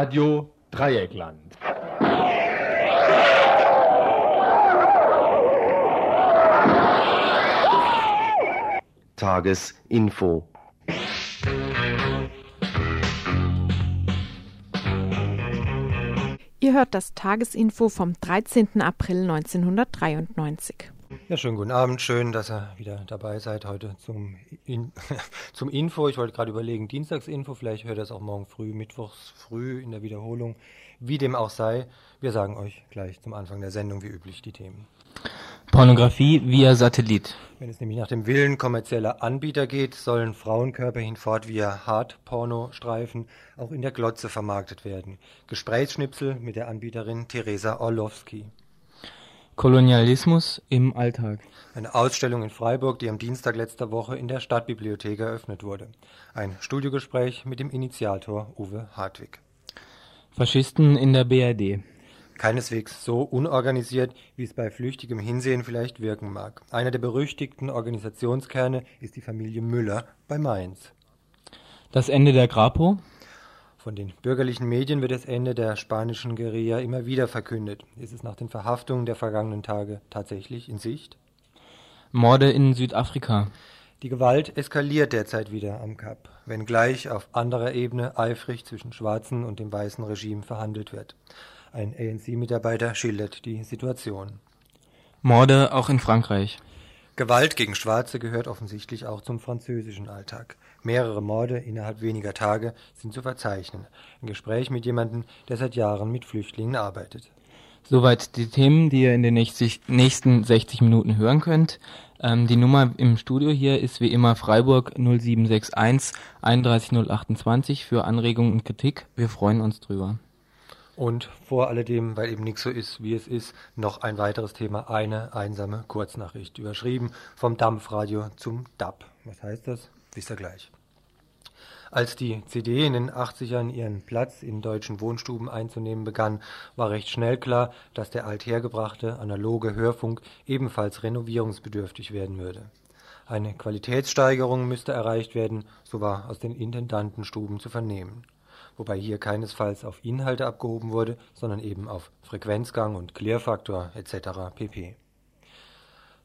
Radio Dreieckland. Tagesinfo. Ihr hört das Tagesinfo vom 13. April 1993. Ja, schönen guten Abend. Schön, dass ihr wieder dabei seid heute zum, In zum Info. Ich wollte gerade überlegen, Dienstagsinfo. Vielleicht hört ihr es auch morgen früh, mittwochs früh in der Wiederholung. Wie dem auch sei, wir sagen euch gleich zum Anfang der Sendung wie üblich die Themen. Pornografie via Satellit. Wenn es nämlich nach dem Willen kommerzieller Anbieter geht, sollen Frauenkörper hinfort via Hardpornostreifen auch in der Glotze vermarktet werden. Gesprächsschnipsel mit der Anbieterin Theresa Orlowski. Kolonialismus im Alltag. Eine Ausstellung in Freiburg, die am Dienstag letzter Woche in der Stadtbibliothek eröffnet wurde. Ein Studiogespräch mit dem Initiator Uwe Hartwig. Faschisten in der BRD. Keineswegs so unorganisiert, wie es bei flüchtigem Hinsehen vielleicht wirken mag. Einer der berüchtigten Organisationskerne ist die Familie Müller bei Mainz. Das Ende der Grapo. Von den bürgerlichen Medien wird das Ende der spanischen Guerilla immer wieder verkündet. Ist es nach den Verhaftungen der vergangenen Tage tatsächlich in Sicht? Morde in Südafrika. Die Gewalt eskaliert derzeit wieder am Kap, wenngleich auf anderer Ebene eifrig zwischen schwarzen und dem weißen Regime verhandelt wird. Ein ANC-Mitarbeiter schildert die Situation. Morde auch in Frankreich. Gewalt gegen Schwarze gehört offensichtlich auch zum französischen Alltag. Mehrere Morde innerhalb weniger Tage sind zu verzeichnen. Ein Gespräch mit jemandem, der seit Jahren mit Flüchtlingen arbeitet. Soweit die Themen, die ihr in den nächsten 60 Minuten hören könnt. Ähm, die Nummer im Studio hier ist wie immer Freiburg 0761 31028 für Anregungen und Kritik. Wir freuen uns drüber. Und vor alledem, weil eben nichts so ist, wie es ist, noch ein weiteres Thema, eine einsame Kurznachricht, überschrieben vom Dampfradio zum DAB. Was heißt das? Wisst ihr gleich. Als die CD in den 80ern ihren Platz in deutschen Wohnstuben einzunehmen begann, war recht schnell klar, dass der althergebrachte analoge Hörfunk ebenfalls renovierungsbedürftig werden würde. Eine Qualitätssteigerung müsste erreicht werden, so war aus den Intendantenstuben zu vernehmen wobei hier keinesfalls auf Inhalte abgehoben wurde, sondern eben auf Frequenzgang und Klärfaktor etc. pp.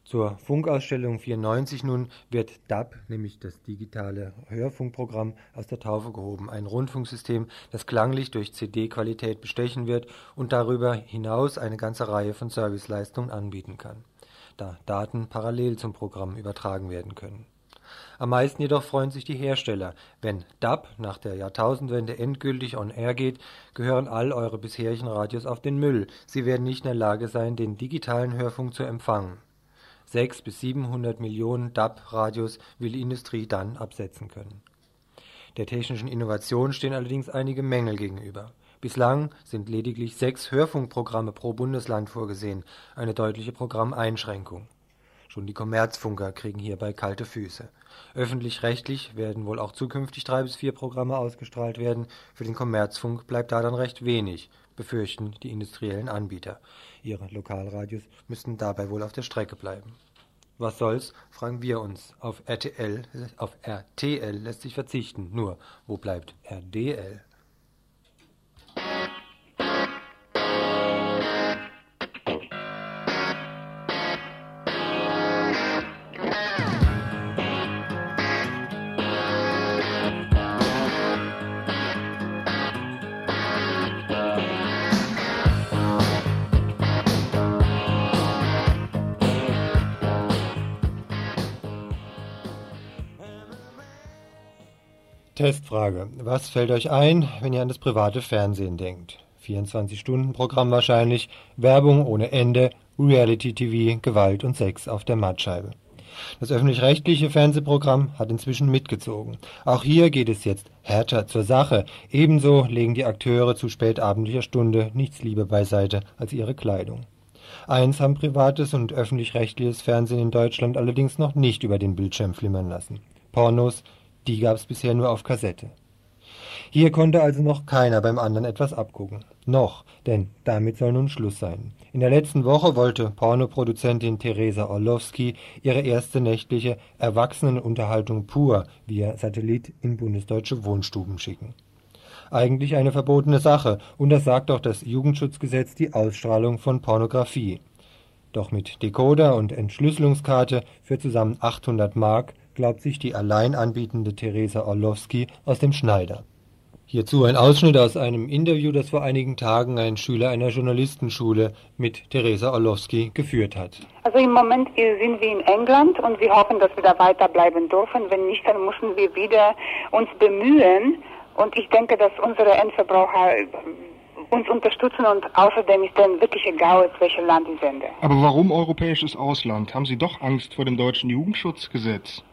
Zur Funkausstellung 94 nun wird DAB, nämlich das digitale Hörfunkprogramm, aus der Taufe gehoben. Ein Rundfunksystem, das klanglich durch CD-Qualität bestechen wird und darüber hinaus eine ganze Reihe von Serviceleistungen anbieten kann, da Daten parallel zum Programm übertragen werden können. Am meisten jedoch freuen sich die Hersteller. Wenn DAB nach der Jahrtausendwende endgültig on air geht, gehören all eure bisherigen Radios auf den Müll. Sie werden nicht in der Lage sein, den digitalen Hörfunk zu empfangen. 6 bis 700 Millionen DAB-Radios will die Industrie dann absetzen können. Der technischen Innovation stehen allerdings einige Mängel gegenüber. Bislang sind lediglich sechs Hörfunkprogramme pro Bundesland vorgesehen, eine deutliche Programmeinschränkung. Schon die Kommerzfunker kriegen hierbei kalte Füße. Öffentlich-rechtlich werden wohl auch zukünftig drei bis vier Programme ausgestrahlt werden. Für den Kommerzfunk bleibt da dann recht wenig, befürchten die industriellen Anbieter. Ihre Lokalradios müssten dabei wohl auf der Strecke bleiben. Was soll's, fragen wir uns. Auf RTL, auf RTL lässt sich verzichten. Nur, wo bleibt RDL? Testfrage. Was fällt euch ein, wenn ihr an das private Fernsehen denkt? 24-Stunden-Programm wahrscheinlich, Werbung ohne Ende, Reality-TV, Gewalt und Sex auf der Mattscheibe. Das öffentlich-rechtliche Fernsehprogramm hat inzwischen mitgezogen. Auch hier geht es jetzt härter zur Sache. Ebenso legen die Akteure zu spätabendlicher Stunde nichts lieber beiseite als ihre Kleidung. Eins haben privates und öffentlich-rechtliches Fernsehen in Deutschland allerdings noch nicht über den Bildschirm flimmern lassen. Pornos, die gab es bisher nur auf Kassette. Hier konnte also noch keiner beim anderen etwas abgucken. Noch, denn damit soll nun Schluss sein. In der letzten Woche wollte Pornoproduzentin Theresa Orlowski ihre erste nächtliche Erwachsenenunterhaltung pur via Satellit in bundesdeutsche Wohnstuben schicken. eigentlich eine verbotene Sache und das sagt auch das Jugendschutzgesetz die Ausstrahlung von Pornografie. Doch mit Decoder und Entschlüsselungskarte für zusammen 800 Mark glaubt sich die allein anbietende Theresa Orlowski aus dem Schneider. Hierzu ein Ausschnitt aus einem Interview, das vor einigen Tagen ein Schüler einer Journalistenschule mit Theresa Orlowski geführt hat. Also im Moment sind wir in England und wir hoffen, dass wir da weiterbleiben dürfen. Wenn nicht, dann müssen wir wieder uns bemühen. Und ich denke, dass unsere Endverbraucher uns unterstützen und außerdem ist denen wirklich egal, aus welchem Land ich sende. Aber warum europäisches Ausland? Haben Sie doch Angst vor dem deutschen Jugendschutzgesetz?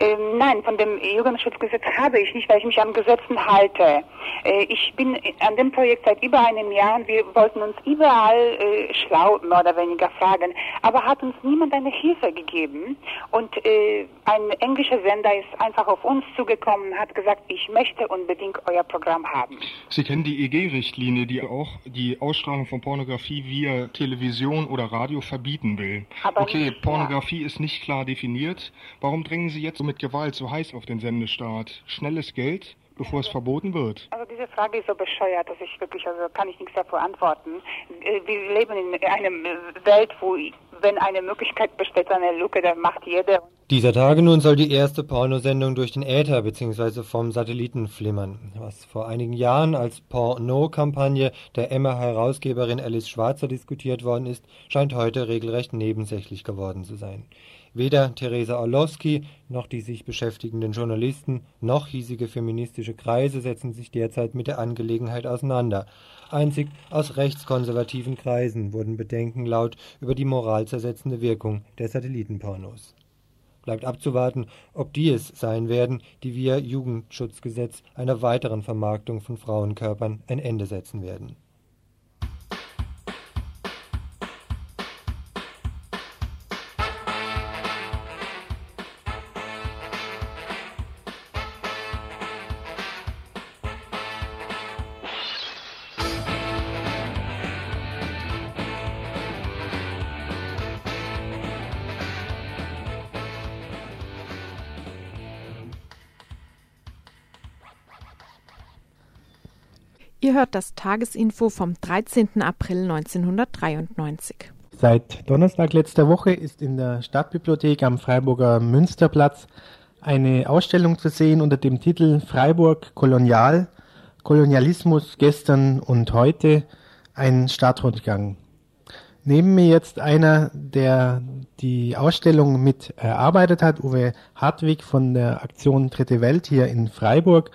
Ähm, nein, von dem Jugendschutzgesetz habe ich nicht, weil ich mich an Gesetzen halte. Äh, ich bin an dem Projekt seit über einem Jahr und wir wollten uns überall äh, schlau, mehr oder weniger fragen, aber hat uns niemand eine Hilfe gegeben. Und äh, ein englischer Sender ist einfach auf uns zugekommen und hat gesagt, ich möchte unbedingt euer Programm haben. Sie kennen die EG-Richtlinie, die auch die Ausstrahlung von Pornografie via Television oder Radio verbieten will. Aber okay, nicht, Pornografie ist nicht klar definiert. Warum drängen Sie jetzt mit Gewalt so heiß auf den Sendestaat? Schnelles Geld, bevor es verboten wird? Also diese Frage ist so bescheuert, dass ich wirklich, also kann ich nichts davor antworten. Äh, Wir leben in einer Welt, wo wenn eine Möglichkeit besteht, eine Lücke, dann macht jeder. Dieser Tage nun soll die erste Pornosendung durch den Äther bzw. vom Satelliten flimmern. Was vor einigen Jahren als Porno-Kampagne der Emma-Herausgeberin Alice Schwarzer diskutiert worden ist, scheint heute regelrecht nebensächlich geworden zu sein. Weder Theresa Orlowski noch die sich beschäftigenden Journalisten noch hiesige feministische Kreise setzen sich derzeit mit der Angelegenheit auseinander. Einzig aus rechtskonservativen Kreisen wurden Bedenken laut über die moralzersetzende Wirkung der Satellitenpornos. Bleibt abzuwarten, ob die es sein werden, die via Jugendschutzgesetz einer weiteren Vermarktung von Frauenkörpern ein Ende setzen werden. Ihr hört das Tagesinfo vom 13. April 1993. Seit Donnerstag letzter Woche ist in der Stadtbibliothek am Freiburger Münsterplatz eine Ausstellung zu sehen unter dem Titel Freiburg Kolonial, Kolonialismus gestern und heute, ein Stadtrundgang. Neben mir jetzt einer, der die Ausstellung mit erarbeitet hat, Uwe Hartwig von der Aktion Dritte Welt hier in Freiburg.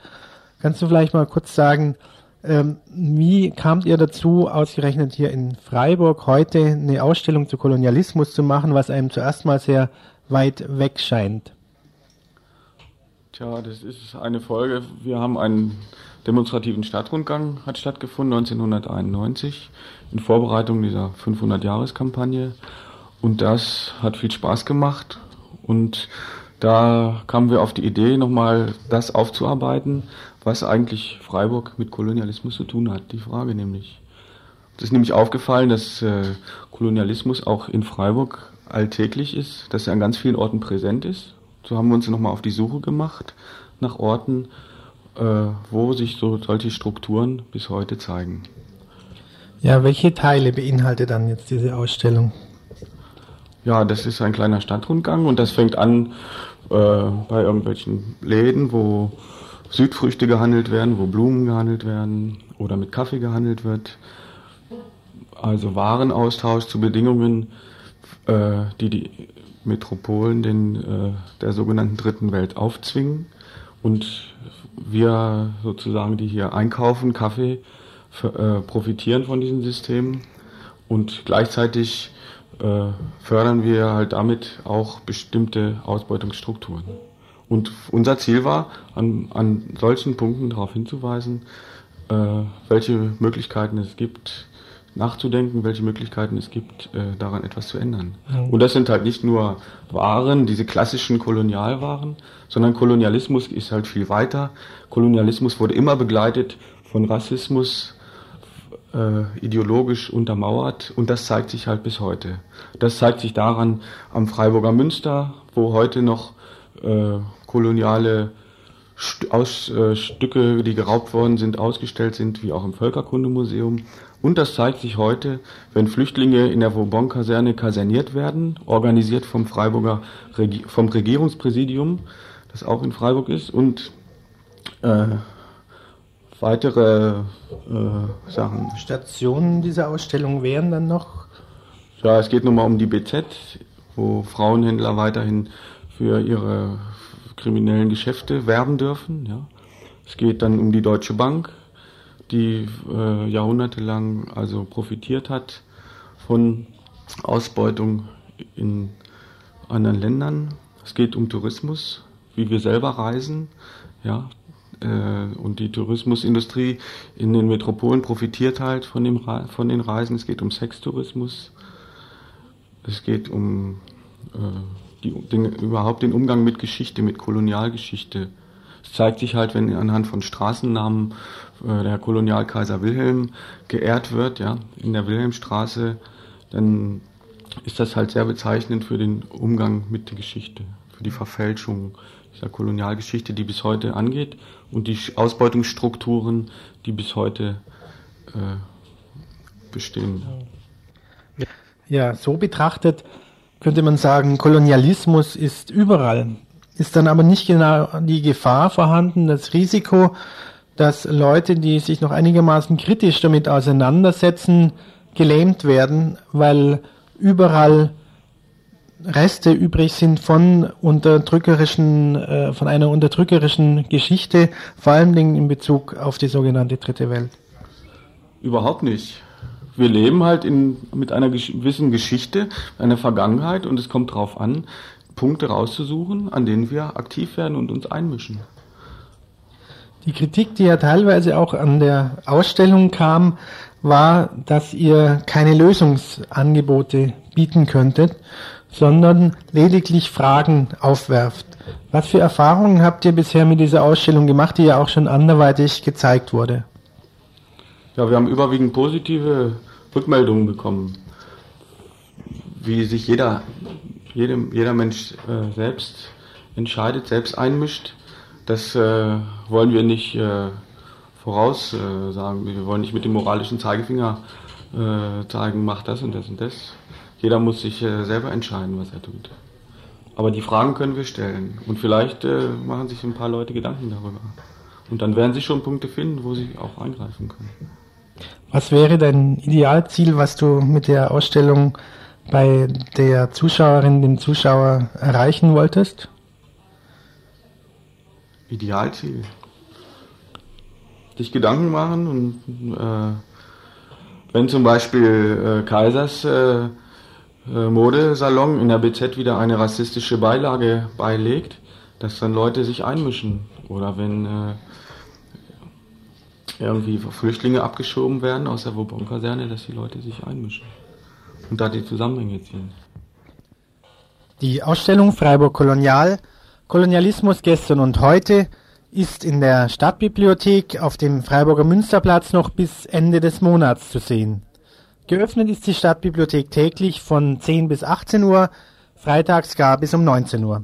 Kannst du vielleicht mal kurz sagen, ähm, wie kamt ihr dazu, ausgerechnet hier in Freiburg heute eine Ausstellung zu Kolonialismus zu machen, was einem zuerst mal sehr weit weg scheint? Tja, das ist eine Folge. Wir haben einen demonstrativen Stadtrundgang, hat stattgefunden 1991 in Vorbereitung dieser 500-Jahres-Kampagne. Und das hat viel Spaß gemacht. Und da kamen wir auf die Idee, nochmal das aufzuarbeiten, was eigentlich Freiburg mit Kolonialismus zu tun hat. Die Frage nämlich. Es ist nämlich aufgefallen, dass äh, Kolonialismus auch in Freiburg alltäglich ist, dass er an ganz vielen Orten präsent ist. So haben wir uns nochmal auf die Suche gemacht nach Orten, äh, wo sich so solche Strukturen bis heute zeigen. Ja, welche Teile beinhaltet dann jetzt diese Ausstellung? Ja, das ist ein kleiner Stadtrundgang und das fängt an äh, bei irgendwelchen Läden, wo Südfrüchte gehandelt werden, wo Blumen gehandelt werden oder mit Kaffee gehandelt wird. Also Warenaustausch zu Bedingungen, äh, die die Metropolen den, äh, der sogenannten Dritten Welt aufzwingen. Und wir sozusagen, die hier einkaufen, Kaffee, für, äh, profitieren von diesem System. Und gleichzeitig äh, fördern wir halt damit auch bestimmte Ausbeutungsstrukturen. Und unser Ziel war, an, an solchen Punkten darauf hinzuweisen, äh, welche Möglichkeiten es gibt, nachzudenken, welche Möglichkeiten es gibt, äh, daran etwas zu ändern. Mhm. Und das sind halt nicht nur Waren, diese klassischen Kolonialwaren, sondern Kolonialismus ist halt viel weiter. Kolonialismus wurde immer begleitet von Rassismus, äh, ideologisch untermauert und das zeigt sich halt bis heute. Das zeigt sich daran am Freiburger Münster, wo heute noch äh, koloniale aus, äh, Stücke, die geraubt worden sind, ausgestellt sind, wie auch im Völkerkundemuseum. Und das zeigt sich heute, wenn Flüchtlinge in der Vauban-Kaserne kaserniert werden, organisiert vom Freiburger Regi vom Regierungspräsidium, das auch in Freiburg ist, und äh, weitere äh, Sachen. Stationen dieser Ausstellung wären dann noch? Ja, es geht nochmal um die BZ, wo Frauenhändler weiterhin für ihre kriminellen Geschäfte werben dürfen. Ja. Es geht dann um die Deutsche Bank, die äh, jahrhundertelang also profitiert hat von Ausbeutung in anderen Ländern. Es geht um Tourismus, wie wir selber reisen, ja, äh, und die Tourismusindustrie in den Metropolen profitiert halt von, dem, von den Reisen. Es geht um Sextourismus, es geht um äh, die, den, überhaupt den Umgang mit Geschichte, mit Kolonialgeschichte. Es zeigt sich halt, wenn anhand von Straßennamen äh, der Kolonialkaiser Wilhelm geehrt wird, ja, in der Wilhelmstraße, dann ist das halt sehr bezeichnend für den Umgang mit der Geschichte, für die Verfälschung dieser Kolonialgeschichte, die bis heute angeht und die Ausbeutungsstrukturen, die bis heute äh, bestehen. Ja, so betrachtet könnte man sagen, Kolonialismus ist überall. Ist dann aber nicht genau die Gefahr vorhanden, das Risiko, dass Leute, die sich noch einigermaßen kritisch damit auseinandersetzen, gelähmt werden, weil überall Reste übrig sind von unterdrückerischen, äh, von einer unterdrückerischen Geschichte, vor allem in Bezug auf die sogenannte Dritte Welt. Überhaupt nicht wir leben halt in, mit einer gewissen Geschichte, einer Vergangenheit und es kommt darauf an, Punkte rauszusuchen, an denen wir aktiv werden und uns einmischen. Die Kritik, die ja teilweise auch an der Ausstellung kam, war, dass ihr keine Lösungsangebote bieten könntet, sondern lediglich Fragen aufwerft. Was für Erfahrungen habt ihr bisher mit dieser Ausstellung gemacht, die ja auch schon anderweitig gezeigt wurde? Ja, wir haben überwiegend positive Rückmeldungen bekommen, wie sich jeder, jedem, jeder Mensch äh, selbst entscheidet, selbst einmischt. Das äh, wollen wir nicht äh, voraussagen. wir wollen nicht mit dem moralischen Zeigefinger äh, zeigen, mach das und das und das. Jeder muss sich äh, selber entscheiden, was er tut. Aber die Fragen können wir stellen. Und vielleicht äh, machen sich ein paar Leute Gedanken darüber. Und dann werden sie schon Punkte finden, wo sie auch eingreifen können. Was wäre dein Idealziel, was du mit der Ausstellung bei der Zuschauerin, dem Zuschauer erreichen wolltest? Idealziel. Dich Gedanken machen und äh, wenn zum Beispiel äh, Kaisers äh, äh Modesalon in der BZ wieder eine rassistische Beilage beilegt, dass dann Leute sich einmischen. Oder wenn äh, irgendwie Flüchtlinge abgeschoben werden aus der Vauban-Kaserne, dass die Leute sich einmischen und da die Zusammenhänge ziehen. Die Ausstellung Freiburg Kolonial, Kolonialismus gestern und heute ist in der Stadtbibliothek auf dem Freiburger Münsterplatz noch bis Ende des Monats zu sehen. Geöffnet ist die Stadtbibliothek täglich von 10 bis 18 Uhr, freitags gar bis um 19 Uhr.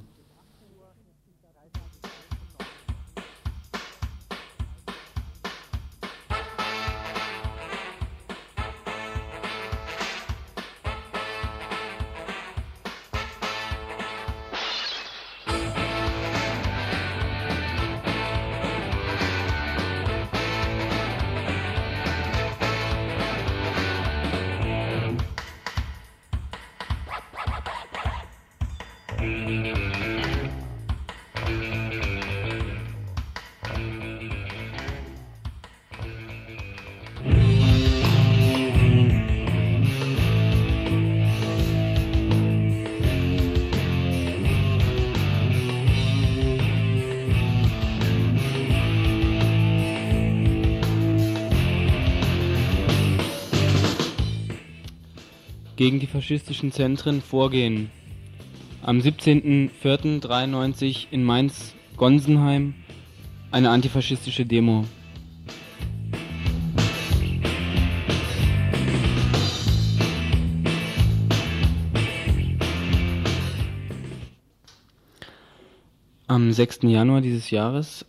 Gegen die faschistischen Zentren vorgehen. Am 17.04.93 in Mainz-Gonsenheim eine antifaschistische Demo. Am 6. Januar dieses Jahres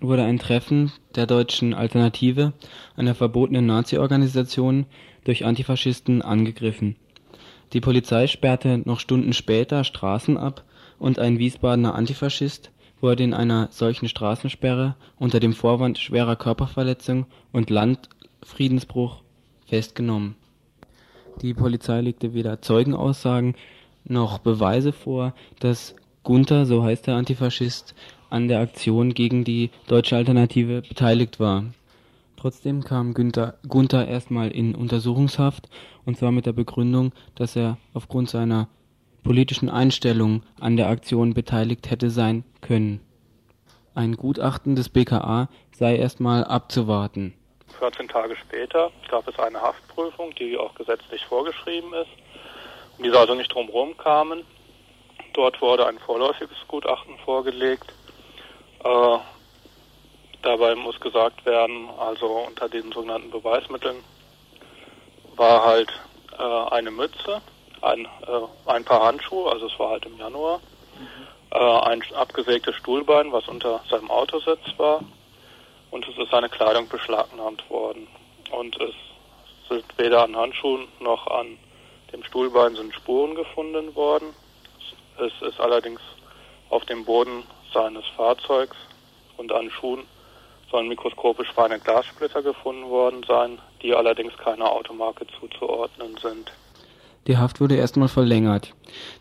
wurde ein Treffen der Deutschen Alternative, einer verbotenen Nazi-Organisation, durch Antifaschisten angegriffen. Die Polizei sperrte noch Stunden später Straßen ab und ein Wiesbadener Antifaschist wurde in einer solchen Straßensperre unter dem Vorwand schwerer Körperverletzung und Landfriedensbruch festgenommen. Die Polizei legte weder Zeugenaussagen noch Beweise vor, dass Gunther, so heißt der Antifaschist, an der Aktion gegen die Deutsche Alternative beteiligt war. Trotzdem kam Günther, Gunther erstmal in Untersuchungshaft und zwar mit der Begründung, dass er aufgrund seiner politischen Einstellung an der Aktion beteiligt hätte sein können. Ein Gutachten des BKA sei erstmal abzuwarten. 14 Tage später gab es eine Haftprüfung, die auch gesetzlich vorgeschrieben ist, um die also nicht drumherum kamen. Dort wurde ein vorläufiges Gutachten vorgelegt. Äh, dabei muss gesagt werden, also unter den sogenannten Beweismitteln war halt äh, eine Mütze, ein, äh, ein paar Handschuhe, also es war halt im Januar, mhm. ein abgesägtes Stuhlbein, was unter seinem Autositz war, und es ist seine Kleidung beschlagnahmt worden. Und es sind weder an Handschuhen noch an dem Stuhlbein sind Spuren gefunden worden. Es ist allerdings auf dem Boden seines Fahrzeugs und an Schuhen sollen mikroskopisch feine Glassplitter gefunden worden sein, die allerdings keiner Automarke zuzuordnen sind. Die Haft wurde erstmal verlängert.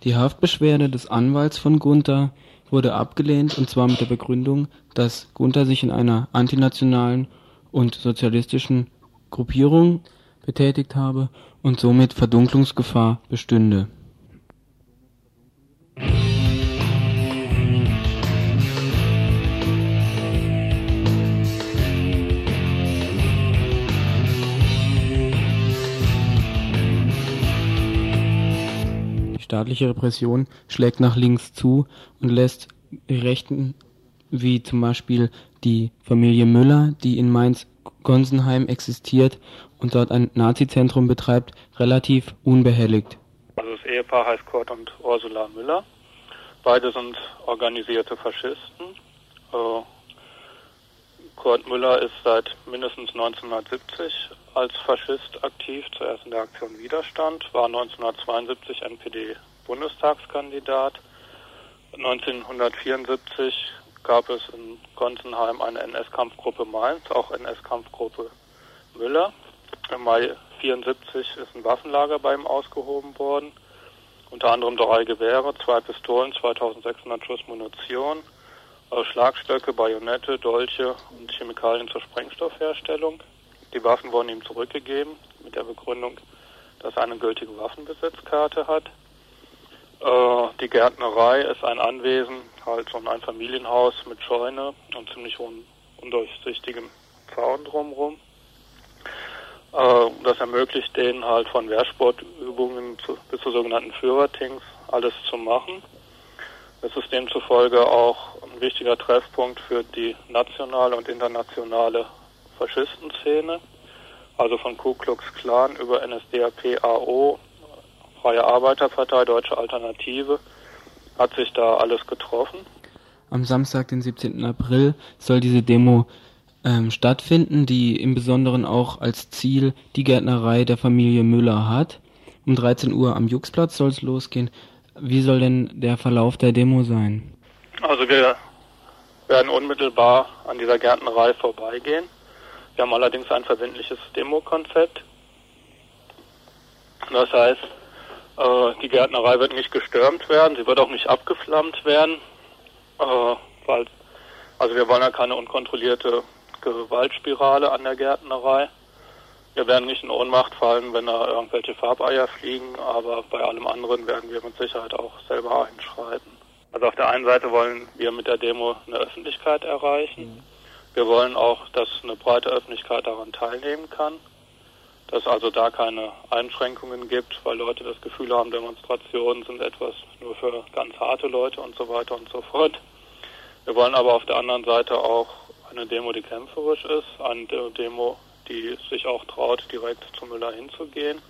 Die Haftbeschwerde des Anwalts von Gunther wurde abgelehnt und zwar mit der Begründung, dass Gunther sich in einer antinationalen und sozialistischen Gruppierung betätigt habe und somit Verdunklungsgefahr bestünde staatliche Repression schlägt nach links zu und lässt Rechten, wie zum Beispiel die Familie Müller, die in Mainz-Gonsenheim existiert und dort ein Nazizentrum betreibt, relativ unbehelligt. Also das Ehepaar heißt Kurt und Ursula Müller. Beide sind organisierte Faschisten. Äh, Kurt Müller ist seit mindestens 1970 als Faschist aktiv, zuerst in der Aktion Widerstand, war 1972 NPD-Bundestagskandidat. 1974 gab es in Gonsenheim eine NS-Kampfgruppe Mainz, auch NS-Kampfgruppe Müller. Im Mai 1974 ist ein Waffenlager bei ihm ausgehoben worden. Unter anderem drei Gewehre, zwei Pistolen, 2600 Schuss Munition, Schlagstöcke, Bajonette, Dolche und Chemikalien zur Sprengstoffherstellung. Die Waffen wurden ihm zurückgegeben mit der Begründung, dass er eine gültige Waffenbesitzkarte hat. Äh, die Gärtnerei ist ein Anwesen, halt so ein Familienhaus mit Scheune und ziemlich undurchsichtigem Zaun drumherum. Äh, das ermöglicht denen halt von Wehrsportübungen zu, bis zu sogenannten Führertings alles zu machen. Es ist demzufolge auch ein wichtiger Treffpunkt für die nationale und internationale Faschistenszene, also von Ku Klux Klan über NSDAP, AO, Freie Arbeiterpartei, Deutsche Alternative, hat sich da alles getroffen. Am Samstag, den 17. April, soll diese Demo ähm, stattfinden, die im Besonderen auch als Ziel die Gärtnerei der Familie Müller hat. Um 13 Uhr am Juxplatz soll es losgehen. Wie soll denn der Verlauf der Demo sein? Also wir werden unmittelbar an dieser Gärtnerei vorbeigehen. Wir haben allerdings ein verbindliches Demokonzept. Das heißt, äh, die Gärtnerei wird nicht gestürmt werden, sie wird auch nicht abgeflammt werden, äh, also wir wollen ja keine unkontrollierte Gewaltspirale an der Gärtnerei. Wir werden nicht in Ohnmacht fallen, wenn da irgendwelche Farbeier fliegen, aber bei allem anderen werden wir mit Sicherheit auch selber einschreiten. Also auf der einen Seite wollen wir mit der Demo eine Öffentlichkeit erreichen. Wir wollen auch, dass eine breite Öffentlichkeit daran teilnehmen kann, dass also da keine Einschränkungen gibt, weil Leute das Gefühl haben, Demonstrationen sind etwas nur für ganz harte Leute und so weiter und so fort. Wir wollen aber auf der anderen Seite auch eine Demo, die kämpferisch ist, eine Demo, die sich auch traut, direkt zu Müller hinzugehen.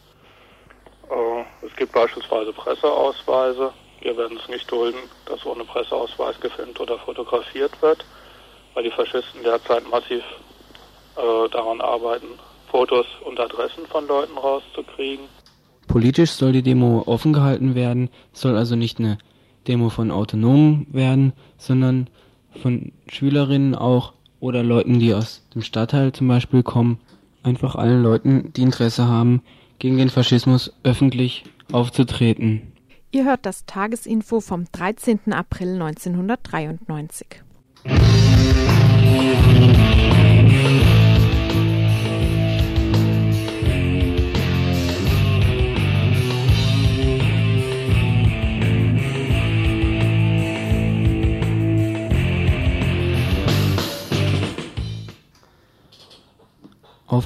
Äh, es gibt beispielsweise Presseausweise. Wir werden es nicht dulden, dass ohne Presseausweis gefilmt oder fotografiert wird weil die Faschisten derzeit massiv äh, daran arbeiten, Fotos und Adressen von Leuten rauszukriegen. Politisch soll die Demo offen gehalten werden, soll also nicht eine Demo von Autonomen werden, sondern von Schülerinnen auch oder Leuten, die aus dem Stadtteil zum Beispiel kommen, einfach allen Leuten, die Interesse haben, gegen den Faschismus öffentlich aufzutreten. Ihr hört das Tagesinfo vom 13. April 1993.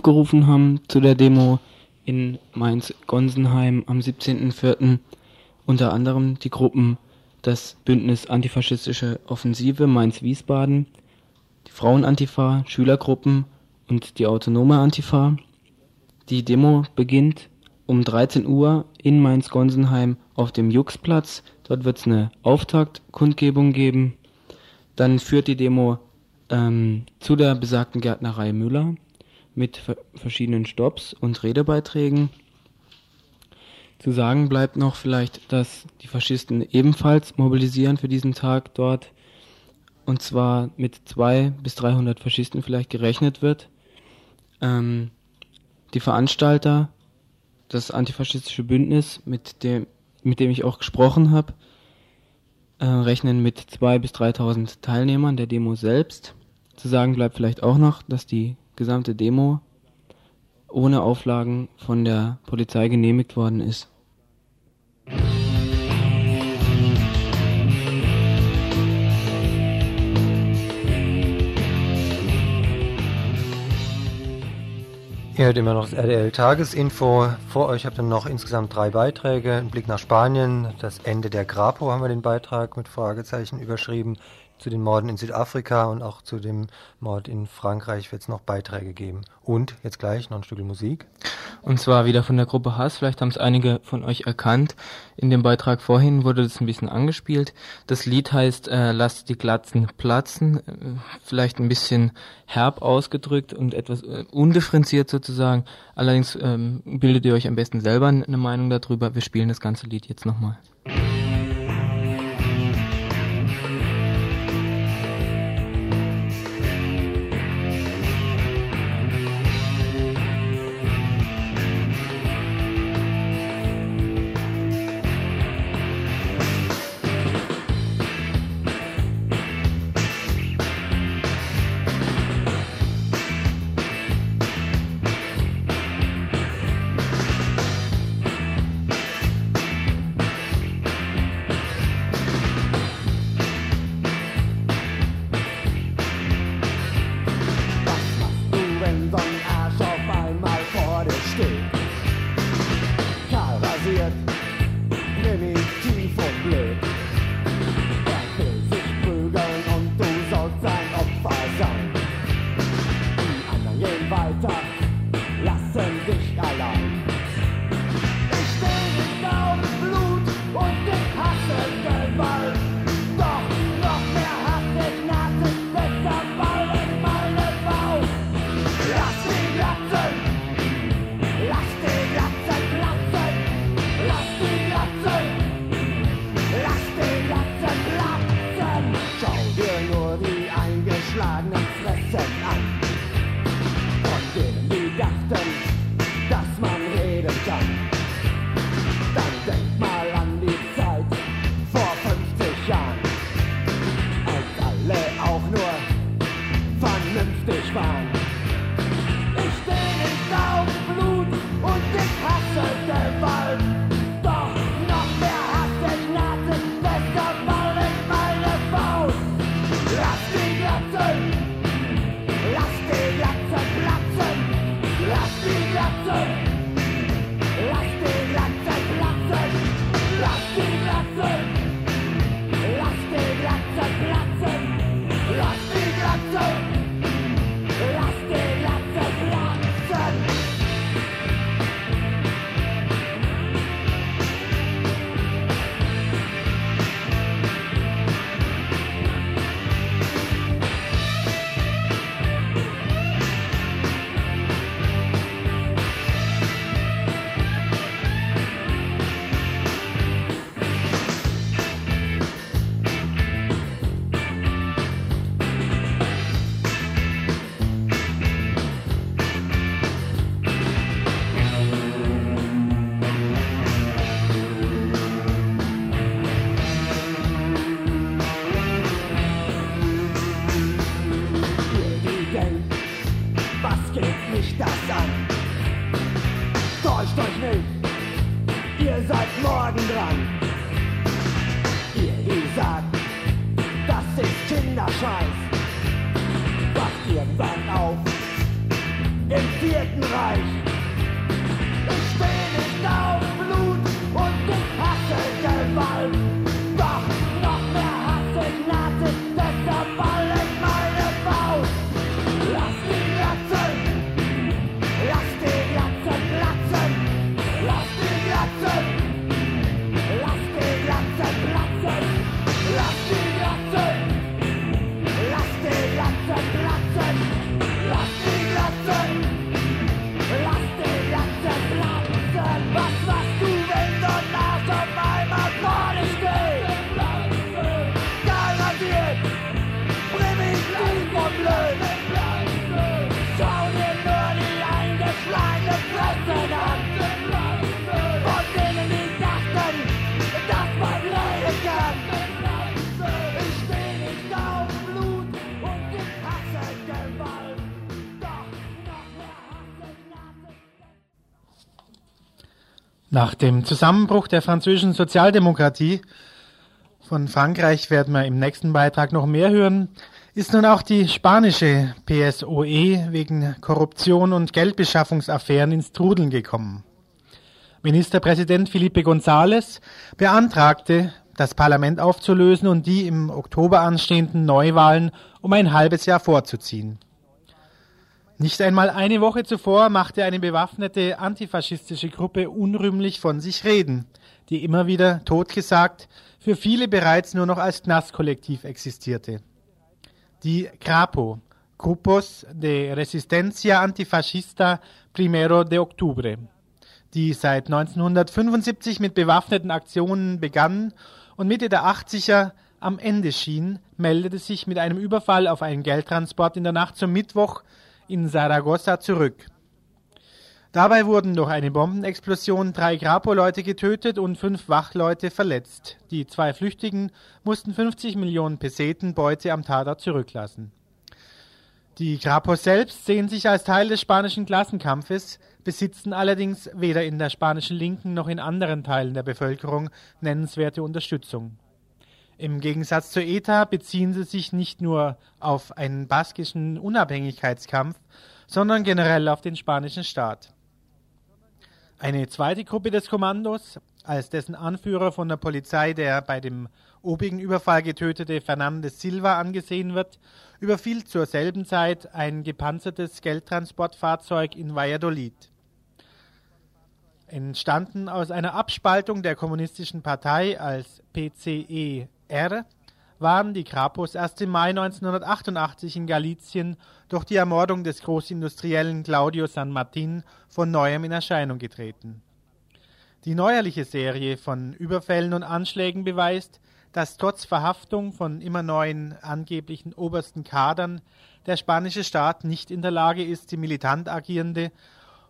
aufgerufen haben zu der Demo in Mainz-Gonsenheim am 17.04. unter anderem die Gruppen das Bündnis Antifaschistische Offensive Mainz-Wiesbaden, die Frauenantifa, Schülergruppen und die Autonome Antifa. Die Demo beginnt um 13 Uhr in Mainz-Gonsenheim auf dem Juxplatz. Dort wird es eine Auftaktkundgebung geben. Dann führt die Demo ähm, zu der besagten Gärtnerei Müller mit verschiedenen Stops und Redebeiträgen. Zu sagen bleibt noch vielleicht, dass die Faschisten ebenfalls mobilisieren für diesen Tag dort und zwar mit zwei bis 300 Faschisten vielleicht gerechnet wird. Ähm, die Veranstalter, das antifaschistische Bündnis, mit dem, mit dem ich auch gesprochen habe, äh, rechnen mit zwei bis 3.000 Teilnehmern der Demo selbst. Zu sagen bleibt vielleicht auch noch, dass die gesamte Demo ohne Auflagen von der Polizei genehmigt worden ist. Ihr hört immer noch das RDL Tagesinfo. Vor euch habt ihr noch insgesamt drei Beiträge. Ein Blick nach Spanien, das Ende der Grapo haben wir den Beitrag mit Fragezeichen überschrieben zu den Morden in Südafrika und auch zu dem Mord in Frankreich wird es noch Beiträge geben. Und jetzt gleich noch ein Stück Musik. Und zwar wieder von der Gruppe Hass. Vielleicht haben es einige von euch erkannt. In dem Beitrag vorhin wurde das ein bisschen angespielt. Das Lied heißt äh, Lasst die Glatzen platzen. Äh, vielleicht ein bisschen herb ausgedrückt und etwas äh, undifferenziert sozusagen. Allerdings ähm, bildet ihr euch am besten selber eine Meinung darüber. Wir spielen das ganze Lied jetzt nochmal. Nach dem Zusammenbruch der französischen Sozialdemokratie, von Frankreich werden wir im nächsten Beitrag noch mehr hören, ist nun auch die spanische PSOE wegen Korruption und Geldbeschaffungsaffären ins Trudeln gekommen. Ministerpräsident Felipe González beantragte, das Parlament aufzulösen und die im Oktober anstehenden Neuwahlen um ein halbes Jahr vorzuziehen. Nicht einmal eine Woche zuvor machte eine bewaffnete antifaschistische Gruppe unrühmlich von sich reden, die immer wieder totgesagt für viele bereits nur noch als Knastkollektiv existierte. Die Crapo, Grupos de Resistencia Antifascista Primero de Octubre, die seit 1975 mit bewaffneten Aktionen begann und Mitte der 80er am Ende schien, meldete sich mit einem Überfall auf einen Geldtransport in der Nacht zum Mittwoch in Saragossa zurück. Dabei wurden durch eine Bombenexplosion drei Grapo-Leute getötet und fünf Wachleute verletzt. Die zwei Flüchtigen mussten 50 Millionen Peseten Beute am Tatort zurücklassen. Die Grapos selbst sehen sich als Teil des spanischen Klassenkampfes, besitzen allerdings weder in der spanischen Linken noch in anderen Teilen der Bevölkerung nennenswerte Unterstützung. Im Gegensatz zur ETA beziehen sie sich nicht nur auf einen baskischen Unabhängigkeitskampf, sondern generell auf den spanischen Staat. Eine zweite Gruppe des Kommandos, als dessen Anführer von der Polizei der bei dem obigen Überfall getötete Fernandez Silva angesehen wird, überfiel zur selben Zeit ein gepanzertes Geldtransportfahrzeug in Valladolid. Entstanden aus einer Abspaltung der kommunistischen Partei als PCER waren die Krapos erst im Mai 1988 in Galizien durch die Ermordung des Großindustriellen Claudio San Martin von neuem in Erscheinung getreten. Die neuerliche Serie von Überfällen und Anschlägen beweist, dass trotz Verhaftung von immer neuen angeblichen obersten Kadern der spanische Staat nicht in der Lage ist, die militant agierende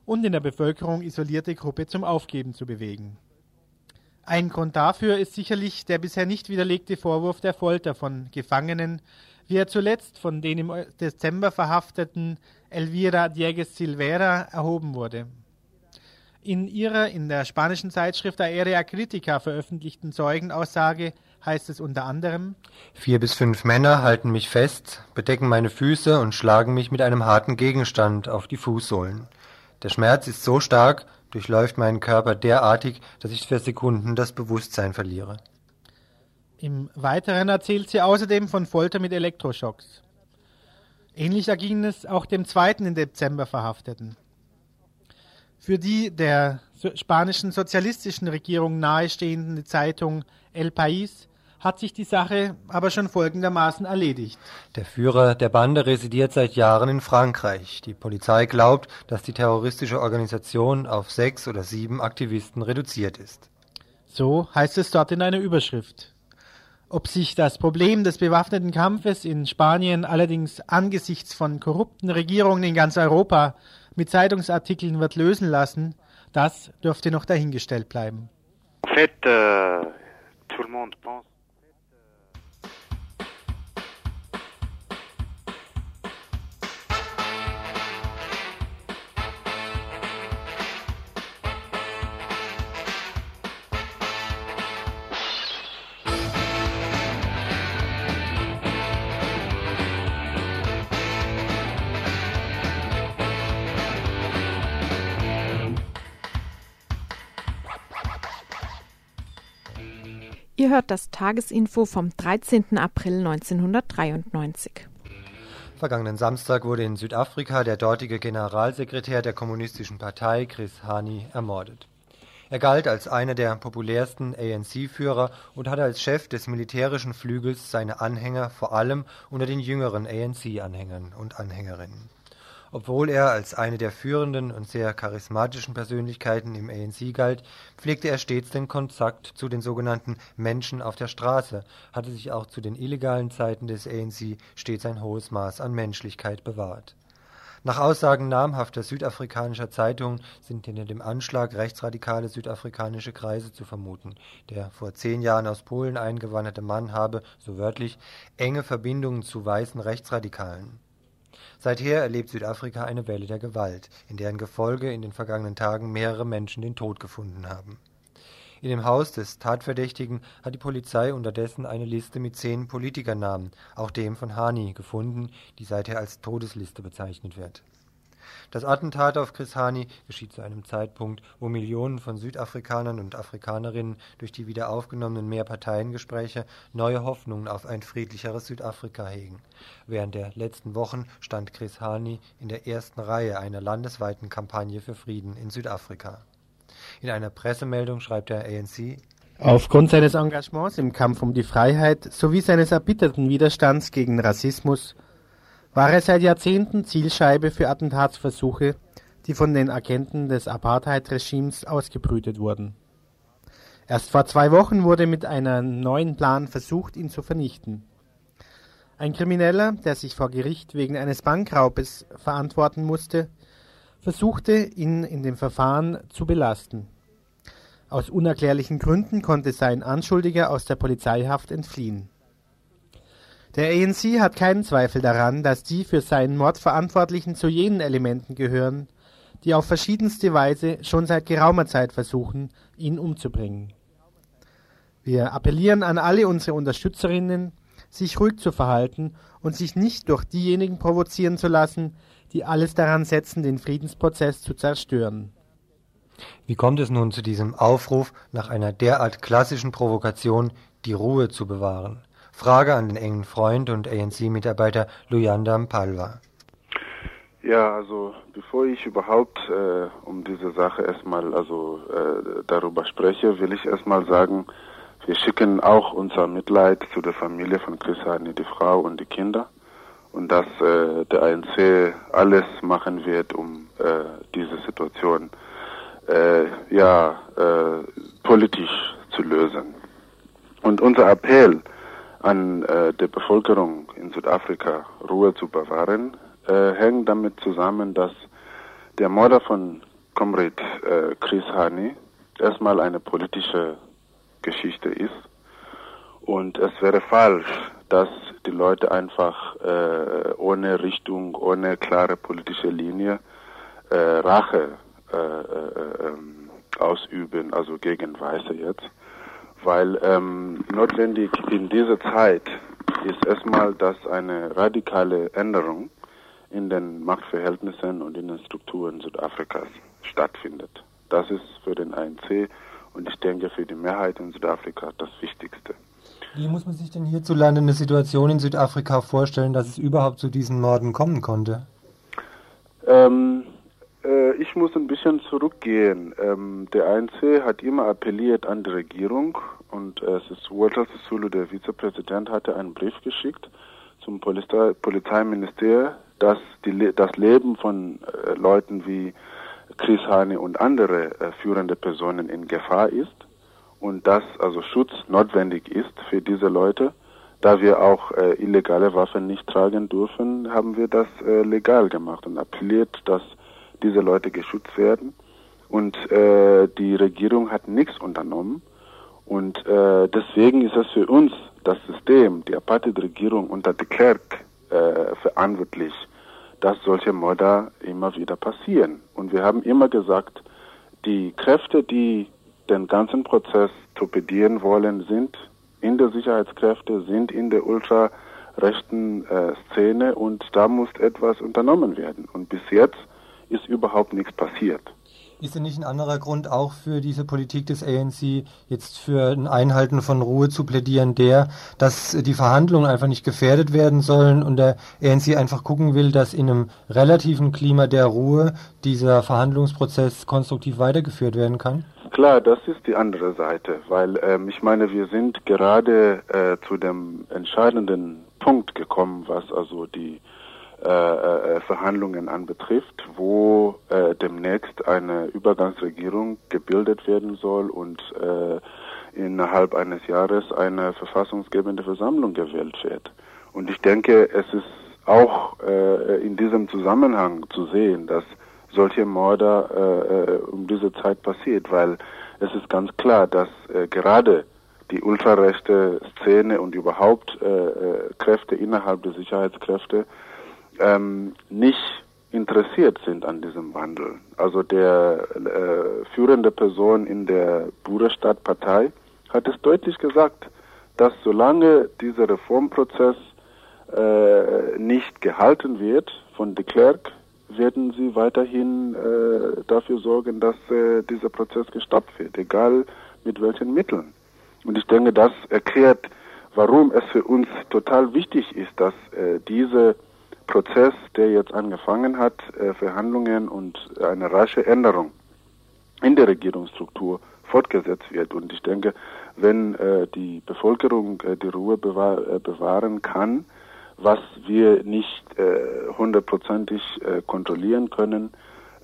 und in der Bevölkerung isolierte Gruppe zum Aufgeben zu bewegen. Ein Grund dafür ist sicherlich der bisher nicht widerlegte Vorwurf der Folter von Gefangenen, wie er zuletzt von den im Dezember verhafteten Elvira Diegues Silvera erhoben wurde. In ihrer in der spanischen Zeitschrift Aerea Critica veröffentlichten Zeugenaussage heißt es unter anderem Vier bis fünf Männer halten mich fest, bedecken meine Füße und schlagen mich mit einem harten Gegenstand auf die Fußsohlen. Der Schmerz ist so stark, durchläuft meinen Körper derartig, dass ich für Sekunden das Bewusstsein verliere. Im Weiteren erzählt sie außerdem von Folter mit Elektroschocks. Ähnlich erging es auch dem zweiten im Dezember Verhafteten. Für die der spanischen sozialistischen Regierung nahestehende Zeitung El País hat sich die Sache aber schon folgendermaßen erledigt. Der Führer der Bande residiert seit Jahren in Frankreich. Die Polizei glaubt, dass die terroristische Organisation auf sechs oder sieben Aktivisten reduziert ist. So heißt es dort in einer Überschrift. Ob sich das Problem des bewaffneten Kampfes in Spanien allerdings angesichts von korrupten Regierungen in ganz Europa mit Zeitungsartikeln wird lösen lassen, das dürfte noch dahingestellt bleiben. En fait, euh, tout le monde pense. Ihr hört das Tagesinfo vom 13. April 1993. Vergangenen Samstag wurde in Südafrika der dortige Generalsekretär der Kommunistischen Partei, Chris Hani, ermordet. Er galt als einer der populärsten ANC-Führer und hatte als Chef des militärischen Flügels seine Anhänger vor allem unter den jüngeren ANC-Anhängern und Anhängerinnen. Obwohl er als eine der führenden und sehr charismatischen Persönlichkeiten im ANC galt, pflegte er stets den Kontakt zu den sogenannten Menschen auf der Straße, hatte sich auch zu den illegalen Zeiten des ANC stets ein hohes Maß an Menschlichkeit bewahrt. Nach Aussagen namhafter südafrikanischer Zeitungen sind hinter dem Anschlag rechtsradikale südafrikanische Kreise zu vermuten. Der vor zehn Jahren aus Polen eingewanderte Mann habe, so wörtlich, enge Verbindungen zu weißen Rechtsradikalen. Seither erlebt Südafrika eine Welle der Gewalt, in deren Gefolge in den vergangenen Tagen mehrere Menschen den Tod gefunden haben. In dem Haus des Tatverdächtigen hat die Polizei unterdessen eine Liste mit zehn Politikernamen, auch dem von Hani, gefunden, die seither als Todesliste bezeichnet wird das Attentat auf Chris Hani geschieht zu einem Zeitpunkt, wo Millionen von Südafrikanern und Afrikanerinnen durch die wieder aufgenommenen Mehrparteiengespräche neue Hoffnungen auf ein friedlicheres Südafrika hegen. Während der letzten Wochen stand Chris Hani in der ersten Reihe einer landesweiten Kampagne für Frieden in Südafrika. In einer Pressemeldung schreibt der ANC Aufgrund seines Engagements im Kampf um die Freiheit sowie seines erbitterten Widerstands gegen Rassismus war er seit Jahrzehnten Zielscheibe für Attentatsversuche, die von den Agenten des Apartheid-Regimes ausgebrütet wurden. Erst vor zwei Wochen wurde mit einem neuen Plan versucht, ihn zu vernichten. Ein Krimineller, der sich vor Gericht wegen eines Bankraubes verantworten musste, versuchte, ihn in dem Verfahren zu belasten. Aus unerklärlichen Gründen konnte sein Anschuldiger aus der Polizeihaft entfliehen. Der ANC hat keinen Zweifel daran, dass die für seinen Mord Verantwortlichen zu jenen Elementen gehören, die auf verschiedenste Weise schon seit geraumer Zeit versuchen, ihn umzubringen. Wir appellieren an alle unsere Unterstützerinnen, sich ruhig zu verhalten und sich nicht durch diejenigen provozieren zu lassen, die alles daran setzen, den Friedensprozess zu zerstören. Wie kommt es nun zu diesem Aufruf, nach einer derart klassischen Provokation die Ruhe zu bewahren? Frage an den engen Freund und ANC-Mitarbeiter Luyanda Mpalwa. Ja, also bevor ich überhaupt äh, um diese Sache erstmal also äh, darüber spreche, will ich erstmal sagen, wir schicken auch unser Mitleid zu der Familie von Chris Hani, die Frau und die Kinder und dass äh, der ANC alles machen wird, um äh, diese Situation äh, ja äh, politisch zu lösen. Und unser Appell an äh, der Bevölkerung in Südafrika Ruhe zu bewahren, äh, hängt damit zusammen, dass der Mörder von Comrade äh, Chris Hani erstmal eine politische Geschichte ist. Und es wäre falsch, dass die Leute einfach äh, ohne Richtung, ohne klare politische Linie äh, Rache äh, äh, ähm, ausüben, also gegen Weiße jetzt weil ähm, notwendig in dieser Zeit ist erstmal, dass eine radikale Änderung in den Machtverhältnissen und in den Strukturen Südafrikas stattfindet. Das ist für den ANC und ich denke für die Mehrheit in Südafrika das Wichtigste. Wie muss man sich denn hierzulande eine Situation in Südafrika vorstellen, dass es überhaupt zu diesen Morden kommen konnte? Ähm, äh, ich muss ein bisschen zurückgehen. Ähm, der ANC hat immer appelliert an die Regierung und äh, es ist Walter Sisulu, der Vizepräsident, hatte einen Brief geschickt zum Polizei Polizeiministerium, dass die, das Leben von äh, Leuten wie Chris Hani und andere äh, führende Personen in Gefahr ist und dass also Schutz notwendig ist für diese Leute. Da wir auch äh, illegale Waffen nicht tragen dürfen, haben wir das äh, legal gemacht und appelliert, dass diese Leute geschützt werden. Und äh, die Regierung hat nichts unternommen. Und äh, deswegen ist es für uns, das System, die Apartheid-Regierung unter de Klerk äh, verantwortlich, dass solche Morde immer wieder passieren. Und wir haben immer gesagt, die Kräfte, die den ganzen Prozess torpedieren wollen, sind in der Sicherheitskräfte, sind in der ultrarechten äh, Szene und da muss etwas unternommen werden. Und bis jetzt ist überhaupt nichts passiert. Ist denn nicht ein anderer Grund auch für diese Politik des ANC, jetzt für ein Einhalten von Ruhe zu plädieren, der, dass die Verhandlungen einfach nicht gefährdet werden sollen und der ANC einfach gucken will, dass in einem relativen Klima der Ruhe dieser Verhandlungsprozess konstruktiv weitergeführt werden kann? Klar, das ist die andere Seite, weil ähm, ich meine, wir sind gerade äh, zu dem entscheidenden Punkt gekommen, was also die äh, äh, Verhandlungen anbetrifft, wo äh, demnächst eine Übergangsregierung gebildet werden soll und äh, innerhalb eines Jahres eine verfassungsgebende Versammlung gewählt wird. Und ich denke, es ist auch äh, in diesem Zusammenhang zu sehen, dass solche Morde äh, um diese Zeit passiert, weil es ist ganz klar, dass äh, gerade die ultrarechte Szene und überhaupt äh, äh, Kräfte innerhalb der Sicherheitskräfte ähm, nicht interessiert sind an diesem Wandel. Also der äh, führende Person in der Bruderstadtpartei hat es deutlich gesagt, dass solange dieser Reformprozess äh, nicht gehalten wird von de Klerk, werden sie weiterhin äh, dafür sorgen, dass äh, dieser Prozess gestoppt wird, egal mit welchen Mitteln. Und ich denke, das erklärt, warum es für uns total wichtig ist, dass äh, dieser Prozess, der jetzt angefangen hat, äh, Verhandlungen und eine rasche Änderung in der Regierungsstruktur fortgesetzt wird. Und ich denke, wenn äh, die Bevölkerung äh, die Ruhe bewahr, bewahren kann, was wir nicht hundertprozentig kontrollieren können,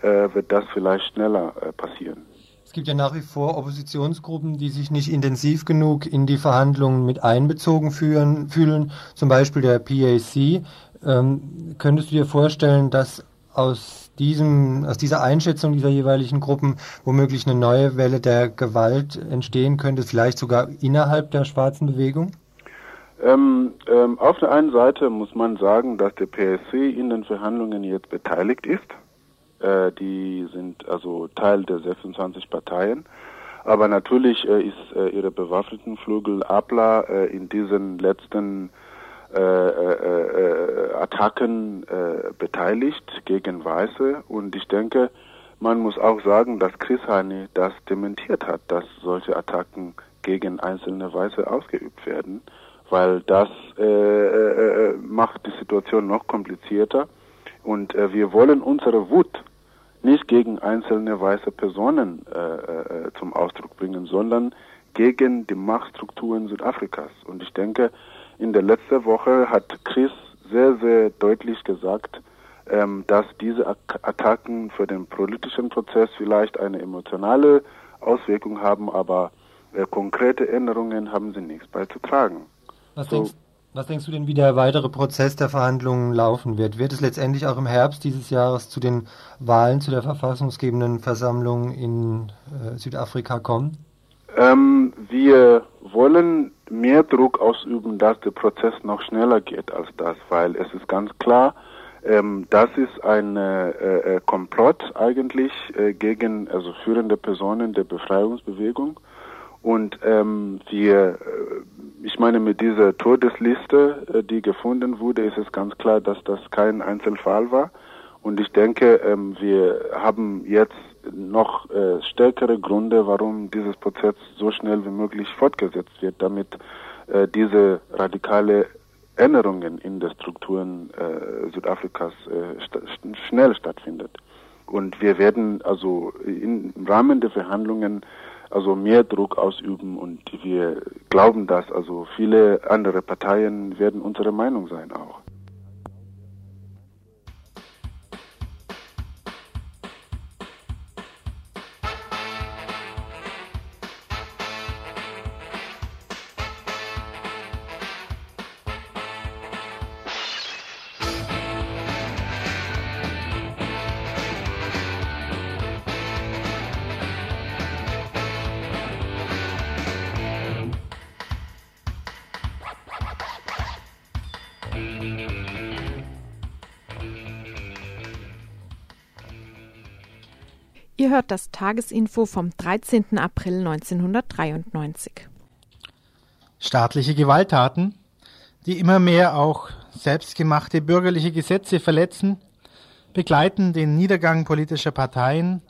wird das vielleicht schneller passieren. Es gibt ja nach wie vor Oppositionsgruppen, die sich nicht intensiv genug in die Verhandlungen mit einbezogen fühlen, fühlen zum Beispiel der PAC. Ähm, könntest du dir vorstellen, dass aus diesem, aus dieser Einschätzung dieser jeweiligen Gruppen womöglich eine neue Welle der Gewalt entstehen könnte, vielleicht sogar innerhalb der schwarzen Bewegung? Ähm, ähm, auf der einen Seite muss man sagen, dass der PSC in den Verhandlungen jetzt beteiligt ist. Äh, die sind also Teil der 26 Parteien. Aber natürlich äh, ist äh, ihre bewaffneten Flügel APLA äh, in diesen letzten äh, äh, Attacken beteiligt gegen Weiße. Und ich denke, man muss auch sagen, dass Chris Hani das dementiert hat, dass solche Attacken gegen einzelne Weiße ausgeübt werden weil das äh, äh, macht die Situation noch komplizierter und äh, wir wollen unsere Wut nicht gegen einzelne weiße Personen äh, äh, zum Ausdruck bringen, sondern gegen die Machtstrukturen Südafrikas. Und ich denke, in der letzten Woche hat Chris sehr, sehr deutlich gesagt, ähm, dass diese Attacken für den politischen Prozess vielleicht eine emotionale Auswirkung haben, aber äh, konkrete Änderungen haben sie nichts beizutragen. Was, so. denkst, was denkst du denn, wie der weitere Prozess der Verhandlungen laufen wird? Wird es letztendlich auch im Herbst dieses Jahres zu den Wahlen zu der verfassungsgebenden Versammlung in äh, Südafrika kommen? Ähm, wir wollen mehr Druck ausüben, dass der Prozess noch schneller geht als das, weil es ist ganz klar, ähm, das ist ein äh, äh, Komplott eigentlich äh, gegen also führende Personen der Befreiungsbewegung und ähm, wir, äh, ich meine, mit dieser Todesliste, äh, die gefunden wurde, ist es ganz klar, dass das kein Einzelfall war. Und ich denke, ähm, wir haben jetzt noch äh, stärkere Gründe, warum dieses Prozess so schnell wie möglich fortgesetzt wird, damit äh, diese radikale Änderungen in den Strukturen äh, Südafrikas äh, st schnell stattfindet. Und wir werden also im Rahmen der Verhandlungen also mehr Druck ausüben und wir glauben dass Also viele andere Parteien werden unsere Meinung sein auch. Hört das Tagesinfo vom 13. April 1993. Staatliche Gewalttaten, die immer mehr auch selbstgemachte bürgerliche Gesetze verletzen, begleiten den Niedergang politischer Parteien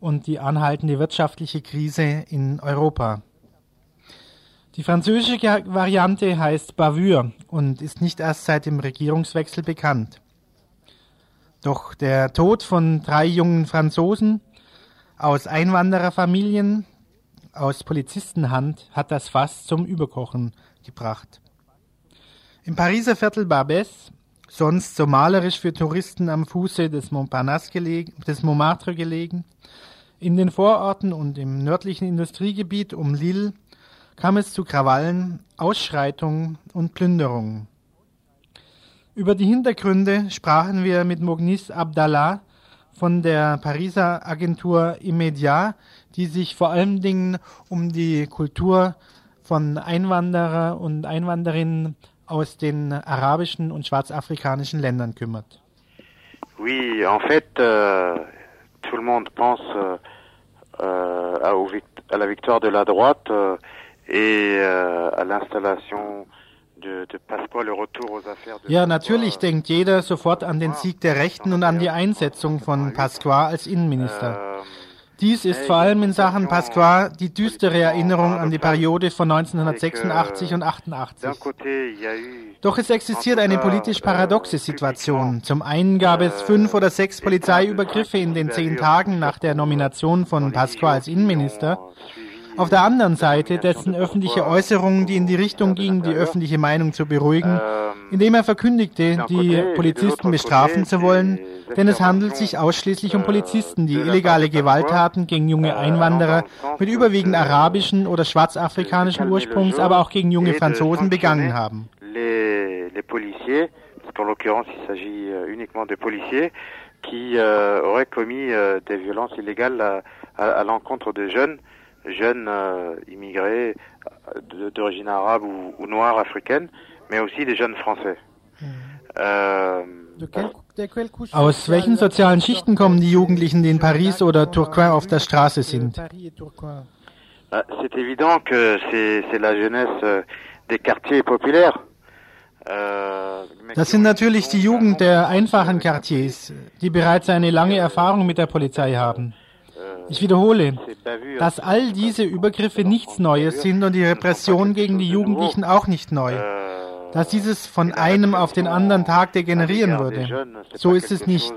und die anhaltende wirtschaftliche Krise in Europa. Die französische Variante heißt Bavure und ist nicht erst seit dem Regierungswechsel bekannt. Doch der Tod von drei jungen Franzosen aus Einwandererfamilien aus Polizistenhand hat das Fass zum Überkochen gebracht. Im Pariser Viertel Barbès, sonst so malerisch für Touristen am Fuße des Montparnasse gelegen, des Montmartre gelegen, in den Vororten und im nördlichen Industriegebiet um Lille kam es zu Krawallen, Ausschreitungen und Plünderungen. Über die Hintergründe sprachen wir mit Mognis Abdallah von der Pariser Agentur Immedia, die sich vor allen Dingen um die Kultur von Einwanderer und Einwanderinnen aus den arabischen und schwarzafrikanischen Ländern kümmert. Oui, en fait, euh, tout le monde pense euh, à, la victoire de la droite. Euh, et euh, à l'installation Ja, natürlich denkt jeder sofort an den Sieg der Rechten und an die Einsetzung von Pasqua als Innenminister. Euh, Dies ist vor allem in Sachen Pasqua die düstere Erinnerung an die Periode von 1986 und 88. Doch es existiert eine politisch paradoxe Situation. Zum einen gab es fünf oder sechs Polizeiübergriffe in den zehn Tagen nach der Nomination von Pasqua als Innenminister. Auf der anderen Seite dessen öffentliche Äußerungen, die in die Richtung gingen, die öffentliche Meinung zu beruhigen, indem er verkündigte, die Polizisten bestrafen zu wollen, denn es handelt sich ausschließlich um Polizisten, die illegale Gewalttaten gegen junge Einwanderer mit überwiegend arabischen oder schwarzafrikanischen Ursprungs, aber auch gegen junge Franzosen begangen haben. En l'occurrence, il s'agit uniquement de policiers qui euh, auraient commis euh, des violences illégales à l'encontre de jeunes jeunes euh, immigrés d'origine arabe ou, ou, noire africaine, mais aussi des jeunes français. Euh, Aus welchen sozialen Schichten kommen die Jugendlichen, die in Paris oder Tourcoing auf der Straße sind? C'est évident que c'est la jeunesse euh, des quartiers populaires. Das sind natürlich die Jugend der einfachen Quartiers, die bereits eine lange Erfahrung mit der Polizei haben. Ich wiederhole, dass all diese Übergriffe nichts Neues sind und die Repression gegen die Jugendlichen auch nicht neu. Dass dieses von einem auf den anderen Tag degenerieren würde. So ist es nicht.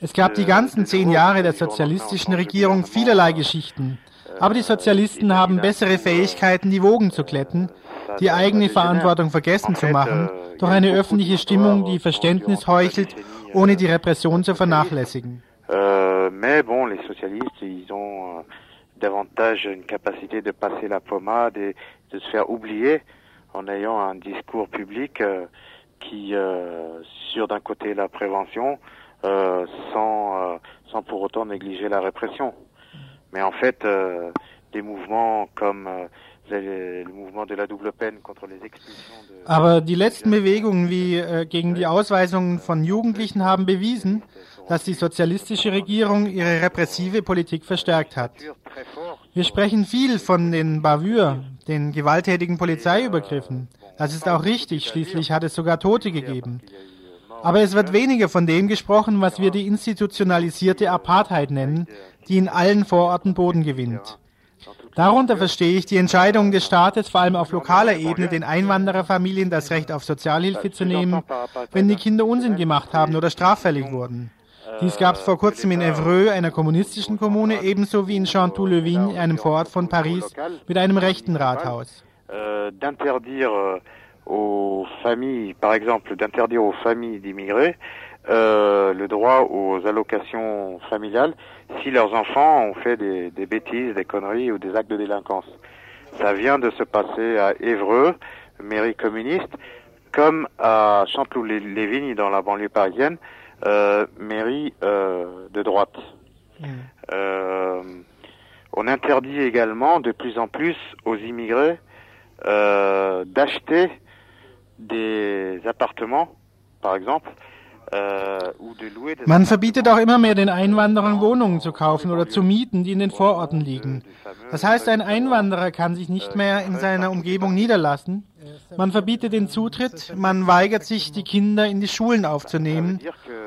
Es gab die ganzen zehn Jahre der sozialistischen Regierung vielerlei Geschichten. Aber die Sozialisten haben bessere Fähigkeiten, die Wogen zu glätten, die eigene Verantwortung vergessen zu machen, durch eine öffentliche Stimmung, die Verständnis heuchelt, ohne die Repression zu vernachlässigen. Euh, mais bon, les socialistes, ils ont euh, davantage une capacité de passer la pommade et de se faire oublier en ayant un discours public euh, qui, sur d'un côté la prévention, sans, sans pour autant négliger la répression. Mais en fait, des mouvements comme le mouvement de la double peine contre les expulsions Aber die letzten Bewegungen wie äh, gegen die Ausweisungen von Jugendlichen haben bewiesen, dass die sozialistische Regierung ihre repressive Politik verstärkt hat. Wir sprechen viel von den Bavures, den gewalttätigen Polizeiübergriffen. Das ist auch richtig, schließlich hat es sogar Tote gegeben. Aber es wird weniger von dem gesprochen, was wir die institutionalisierte Apartheid nennen, die in allen Vororten Boden gewinnt. Darunter verstehe ich die Entscheidung des Staates, vor allem auf lokaler Ebene, den Einwandererfamilien das Recht auf Sozialhilfe zu nehmen, wenn die Kinder Unsinn gemacht haben oder straffällig wurden. Dies gab es vor kurzem in Evreux, einer kommunistischen Kommune, ebenso wie in Chantou-le-Vigne, einem Vorort von Paris, mit einem rechten Rathaus. D'interdire aux familles, par exemple, d'interdire aux familles d'immigrés euh, le droit aux allocations familiales si leurs enfants ont fait des, des, bêtises, des conneries ou des actes de délinquance. Ça vient de se passer à Évreux, mairie communiste, comme à Chanteloup-les-Vignes dans la banlieue parisienne, euh, mairie euh, de droite. Mm. Euh, on interdit également de plus en plus aux immigrés euh, d'acheter des appartements, par exemple, Man verbietet auch immer mehr den Einwanderern Wohnungen zu kaufen oder zu mieten, die in den Vororten liegen. Das heißt, ein Einwanderer kann sich nicht mehr in seiner Umgebung niederlassen. Man verbietet den Zutritt, man weigert sich, die Kinder in die Schulen aufzunehmen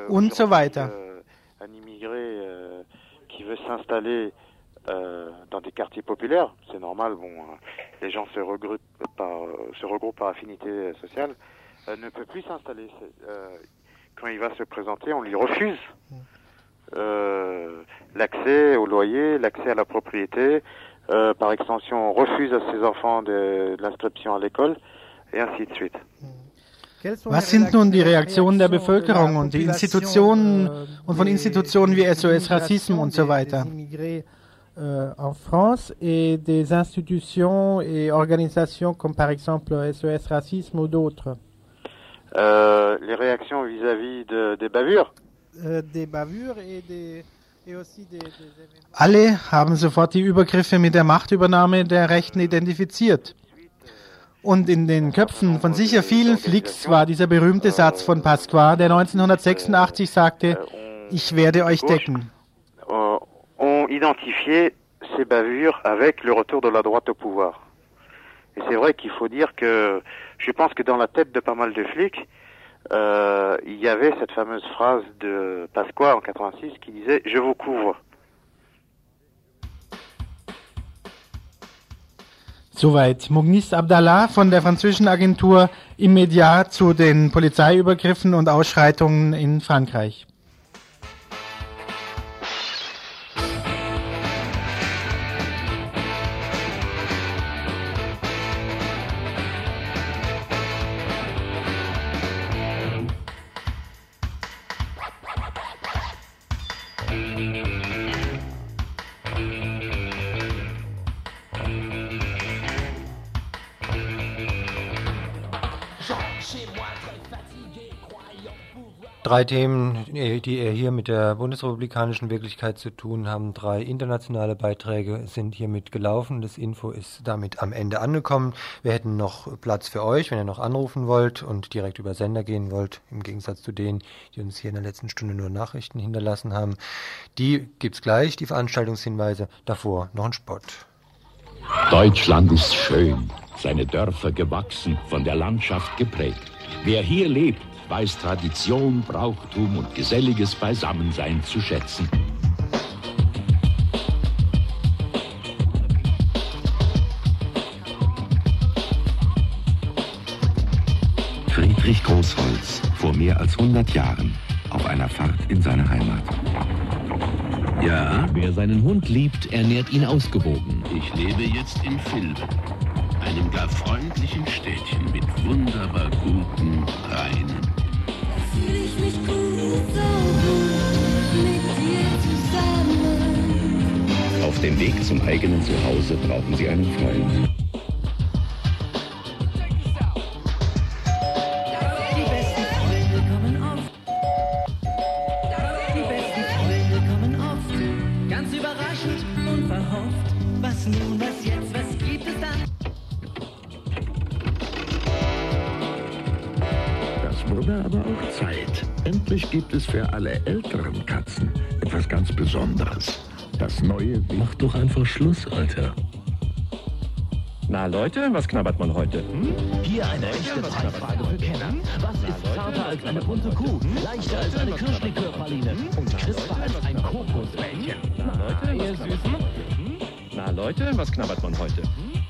und so weiter. de s'installer euh, dans des quartiers populaires, c'est normal, bon, euh, les gens se regroupent par, euh, se regroupent par affinité euh, sociale, euh, ne peut plus s'installer. Quand il va se présenter, on lui refuse euh, l'accès au loyer, l'accès à la propriété. Euh, par extension, on refuse à ses enfants de, de l'inscription à l'école, et ainsi de suite. Was sind nun die Reaktionen der Bevölkerung und die Institutionen und von Institutionen wie SOS Racisme und so weiter? Euh, en France et des institutions et organisations comme par exemple SOS Racisme ou d'autres. Euh, les réactions vis-à-vis de, des bavures Euh, des bavures et des et aussi des, des Alle haben sofort die Übergriffe mit der Machtübernahme der Rechten identifiziert. Und in den Köpfen von sicher vielen Flicks war dieser berühmte Satz von Pasqua, der 1986 sagte, ich werde euch decken. euh, ont identifié ces bavures avec le retour de la droite au pouvoir. Et c'est vrai qu'il faut dire que je pense que dans la tête de pas mal de flics, euh, il y avait cette fameuse phrase de Pasqua en 86 qui disait Je vous couvre. Soweit Mognis Abdallah von der französischen Agentur Immedia zu den Polizeiübergriffen und Ausschreitungen in Frankreich. Drei Themen, die eher hier mit der bundesrepublikanischen Wirklichkeit zu tun haben. Drei internationale Beiträge sind hiermit gelaufen. Das Info ist damit am Ende angekommen. Wir hätten noch Platz für euch, wenn ihr noch anrufen wollt und direkt über Sender gehen wollt, im Gegensatz zu denen, die uns hier in der letzten Stunde nur Nachrichten hinterlassen haben. Die gibt's gleich, die Veranstaltungshinweise. Davor noch ein Spot. Deutschland ist schön, seine Dörfer gewachsen, von der Landschaft geprägt. Wer hier lebt, weiß Tradition, Brauchtum und geselliges Beisammensein zu schätzen. Friedrich Großholz vor mehr als 100 Jahren auf einer Fahrt in seine Heimat. Ja, wer seinen Hund liebt, ernährt ihn ausgewogen. Ich lebe jetzt in Vilben, einem gar freundlichen Städtchen mit wunderbar guten Rheinen. Fühl ich mich gut, so gut mit dir zusammen. Auf dem Weg zum eigenen Zuhause brauchen Sie einen Freund. Für alle älteren Katzen etwas ganz Besonderes. Das neue... Mach doch einfach Schluss, Alter. Na Leute, was knabbert man heute? Hm? Hier eine echte Zeitfrage für Kenner. Was ist zarter als eine bunte Kuh, leichter als eine Kirschlikörpraline und crisper als ein Kokosbällchen? Na Leute, ihr Süßen? Hm? Na Leute, was knabbert man heute? Hm?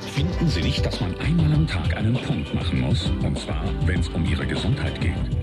Finden Sie nicht, dass man einmal am Tag einen Punkt machen muss? Und zwar, wenn es um Ihre Gesundheit geht.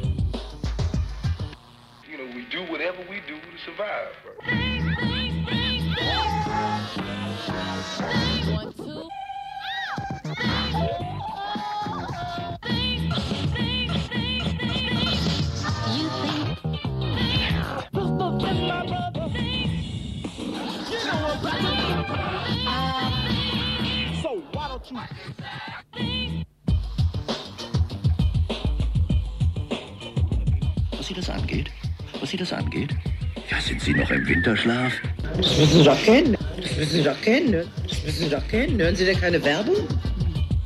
Kennen. Das müssen Sie doch kennen. Das müssen Sie doch kennen. Hören Sie denn keine Werbung?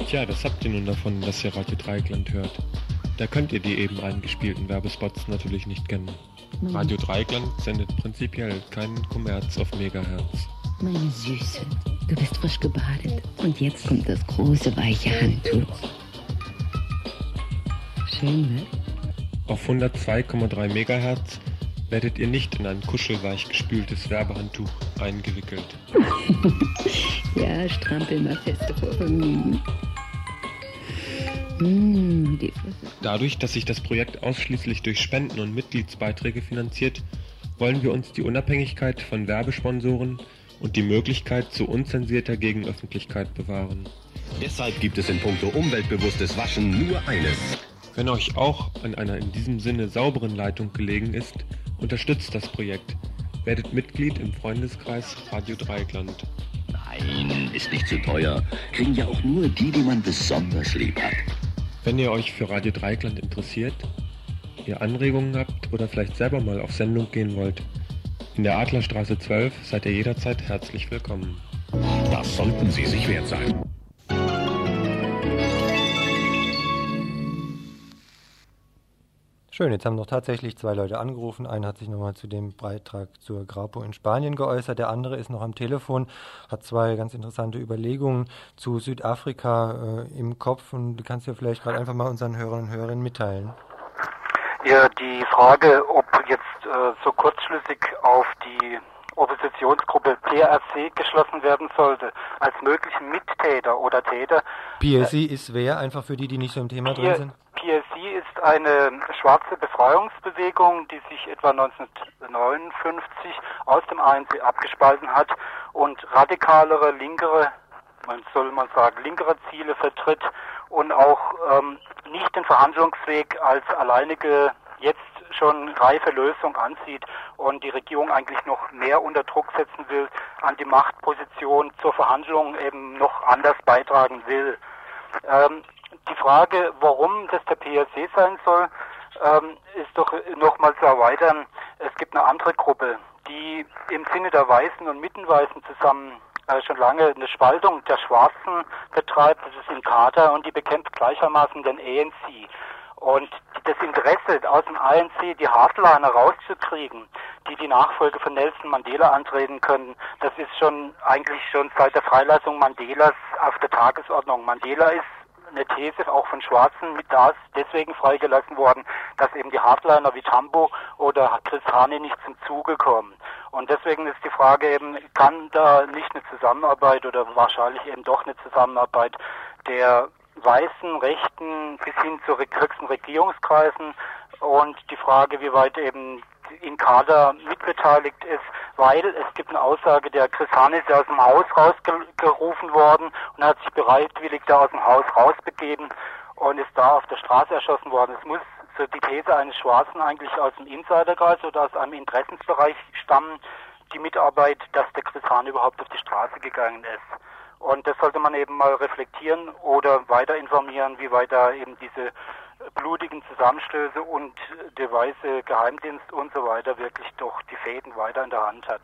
Tja, das habt ihr nun davon, dass ihr Radio Dreieckland hört. Da könnt ihr die eben eingespielten Werbespots natürlich nicht kennen. Radio Dreieckland sendet prinzipiell keinen Kommerz auf Megahertz. Meine Süße, du bist frisch gebadet. Und jetzt kommt das große weiche Handtuch. Schön, ne? Auf 102,3 Megahertz werdet ihr nicht in ein kuschelweich gespültes Werbehandtuch eingewickelt. ja, strampel mal feste vor Vergnügen. Die Dadurch, dass sich das Projekt ausschließlich durch Spenden und Mitgliedsbeiträge finanziert, wollen wir uns die Unabhängigkeit von Werbesponsoren und die Möglichkeit zu unzensierter Gegenöffentlichkeit bewahren. Deshalb gibt es in puncto umweltbewusstes Waschen nur eines. Wenn euch auch an einer in diesem Sinne sauberen Leitung gelegen ist, unterstützt das Projekt. Werdet Mitglied im Freundeskreis Radio Dreieckland. Nein, ist nicht zu teuer. Kriegen ja auch nur die, die man besonders lieb hat. Wenn ihr euch für Radio Dreieckland interessiert, ihr Anregungen habt oder vielleicht selber mal auf Sendung gehen wollt, in der Adlerstraße 12 seid ihr jederzeit herzlich willkommen. Das sollten Sie sich wert sein. Schön, jetzt haben noch tatsächlich zwei Leute angerufen. Einer hat sich nochmal zu dem Beitrag zur Grapo in Spanien geäußert. Der andere ist noch am Telefon, hat zwei ganz interessante Überlegungen zu Südafrika äh, im Kopf. Und du kannst ja vielleicht gerade einfach mal unseren Hörern und Hörerinnen mitteilen. Ja, die Frage, ob jetzt äh, so kurzschlüssig auf die Oppositionsgruppe PRC geschlossen werden sollte, als möglichen Mittäter oder Täter. PSC ist wer? Einfach für die, die nicht so im Thema drin sind? PSC ist eine schwarze Befreiungsbewegung, die sich etwa 1959 aus dem ANC abgespalten hat und radikalere, linkere, man soll man sagen, linkere Ziele vertritt und auch ähm, nicht den Verhandlungsweg als alleinige jetzt schon reife Lösung ansieht und die Regierung eigentlich noch mehr unter Druck setzen will, an die Machtposition zur Verhandlung eben noch anders beitragen will. Ähm, die Frage, warum das der PRC sein soll, ähm, ist doch nochmal zu erweitern. Es gibt eine andere Gruppe, die im Sinne der Weißen und Mittenweißen zusammen äh, schon lange eine Spaltung der Schwarzen betreibt. Das ist in Kader und die bekämpft gleichermaßen den ANC. Und das Interesse aus dem ANC, die Hardliner rauszukriegen, die die Nachfolge von Nelson Mandela antreten können, das ist schon eigentlich schon seit der Freilassung Mandelas auf der Tagesordnung. Mandela ist eine These auch von Schwarzen mit da deswegen freigelassen worden, dass eben die Hardliner wie Tambo oder Chris Hani nicht zum Zuge kommen. Und deswegen ist die Frage eben, kann da nicht eine Zusammenarbeit oder wahrscheinlich eben doch eine Zusammenarbeit der weißen, rechten bis hin zu höchsten Regierungskreisen und die Frage, wie weit eben in Kader mitbeteiligt ist, weil es gibt eine Aussage, der Chris Hahn ist ja aus dem Haus rausgerufen worden und hat sich bereitwillig da aus dem Haus rausbegeben und ist da auf der Straße erschossen worden. Es muss so die These eines Schwarzen eigentlich aus dem Insiderkreis oder aus einem Interessensbereich stammen, die Mitarbeit, dass der Chris Hahn überhaupt auf die Straße gegangen ist. Und das sollte man eben mal reflektieren oder weiter informieren, wie weit da eben diese blutigen Zusammenstöße und der weiße Geheimdienst und so weiter wirklich doch die Fäden weiter in der Hand hat.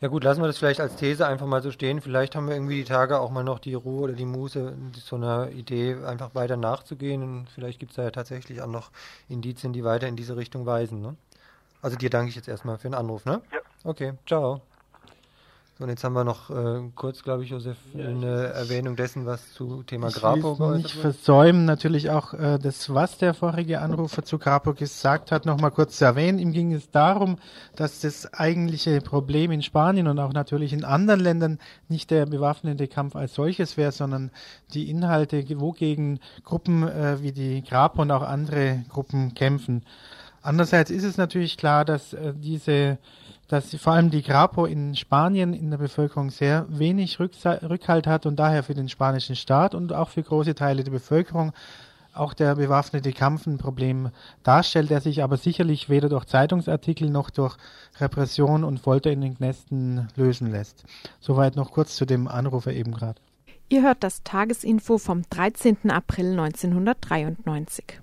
Ja gut, lassen wir das vielleicht als These einfach mal so stehen. Vielleicht haben wir irgendwie die Tage auch mal noch die Ruhe oder die Muße, so einer Idee einfach weiter nachzugehen. Und vielleicht gibt es da ja tatsächlich auch noch Indizien, die weiter in diese Richtung weisen. Ne? Also dir danke ich jetzt erstmal für den Anruf. Ne? Ja. Okay, ciao. Und jetzt haben wir noch äh, kurz, glaube ich, Josef, eine Erwähnung dessen, was zu Thema Grapo Ich will nicht versäumen, natürlich auch äh, das, was der vorige Anrufer zu Grapo gesagt hat, nochmal kurz zu erwähnen. Ihm ging es darum, dass das eigentliche Problem in Spanien und auch natürlich in anderen Ländern nicht der bewaffnete Kampf als solches wäre, sondern die Inhalte, wogegen Gruppen äh, wie die Grapo und auch andere Gruppen kämpfen. Andererseits ist es natürlich klar, dass äh, diese dass vor allem die Grapo in Spanien in der Bevölkerung sehr wenig Rückhalt hat und daher für den spanischen Staat und auch für große Teile der Bevölkerung auch der bewaffnete Kampf ein Problem darstellt, der sich aber sicherlich weder durch Zeitungsartikel noch durch Repression und Folter in den Knästen lösen lässt. Soweit noch kurz zu dem Anrufer eben gerade. Ihr hört das Tagesinfo vom 13. April 1993.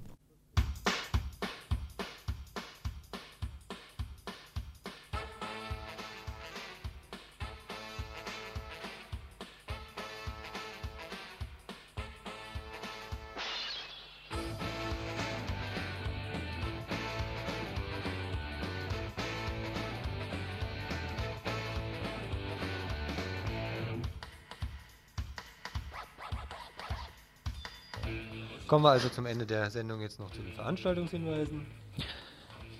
Kommen wir also zum Ende der Sendung jetzt noch zu den Veranstaltungshinweisen.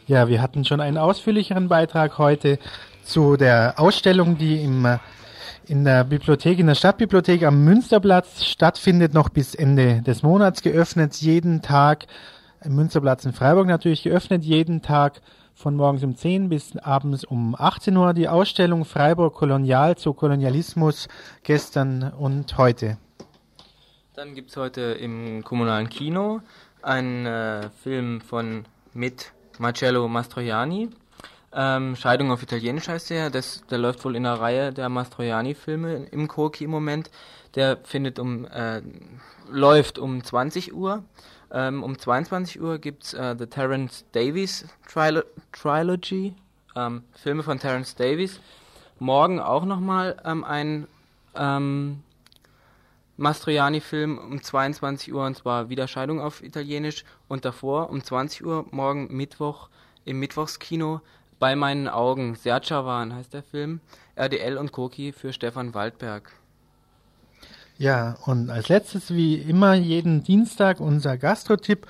Ja, wir hatten schon einen ausführlicheren Beitrag heute zu der Ausstellung, die im, in der Bibliothek, in der Stadtbibliothek am Münsterplatz stattfindet, noch bis Ende des Monats geöffnet, jeden Tag. Im Münsterplatz in Freiburg natürlich geöffnet, jeden Tag von morgens um 10 bis abends um 18 Uhr. Die Ausstellung Freiburg Kolonial zu Kolonialismus gestern und heute. Dann gibt es heute im kommunalen Kino einen äh, Film von mit Marcello Mastroianni. Ähm, Scheidung auf Italienisch heißt der. Das, der läuft wohl in der Reihe der Mastroianni-Filme im Koki im Moment. Der findet um äh, läuft um 20 Uhr. Ähm, um 22 Uhr gibt's äh, The Terence Davies Trilo Trilogy, ähm, Filme von Terence Davies. Morgen auch nochmal ähm, ein ähm, Mastroianni-Film um 22 Uhr und zwar Wiederscheidung auf Italienisch und davor um 20 Uhr morgen Mittwoch im Mittwochskino bei meinen Augen. Serchawan heißt der Film. RDL und Koki für Stefan Waldberg. Ja, und als letztes wie immer jeden Dienstag unser Gastrotipp.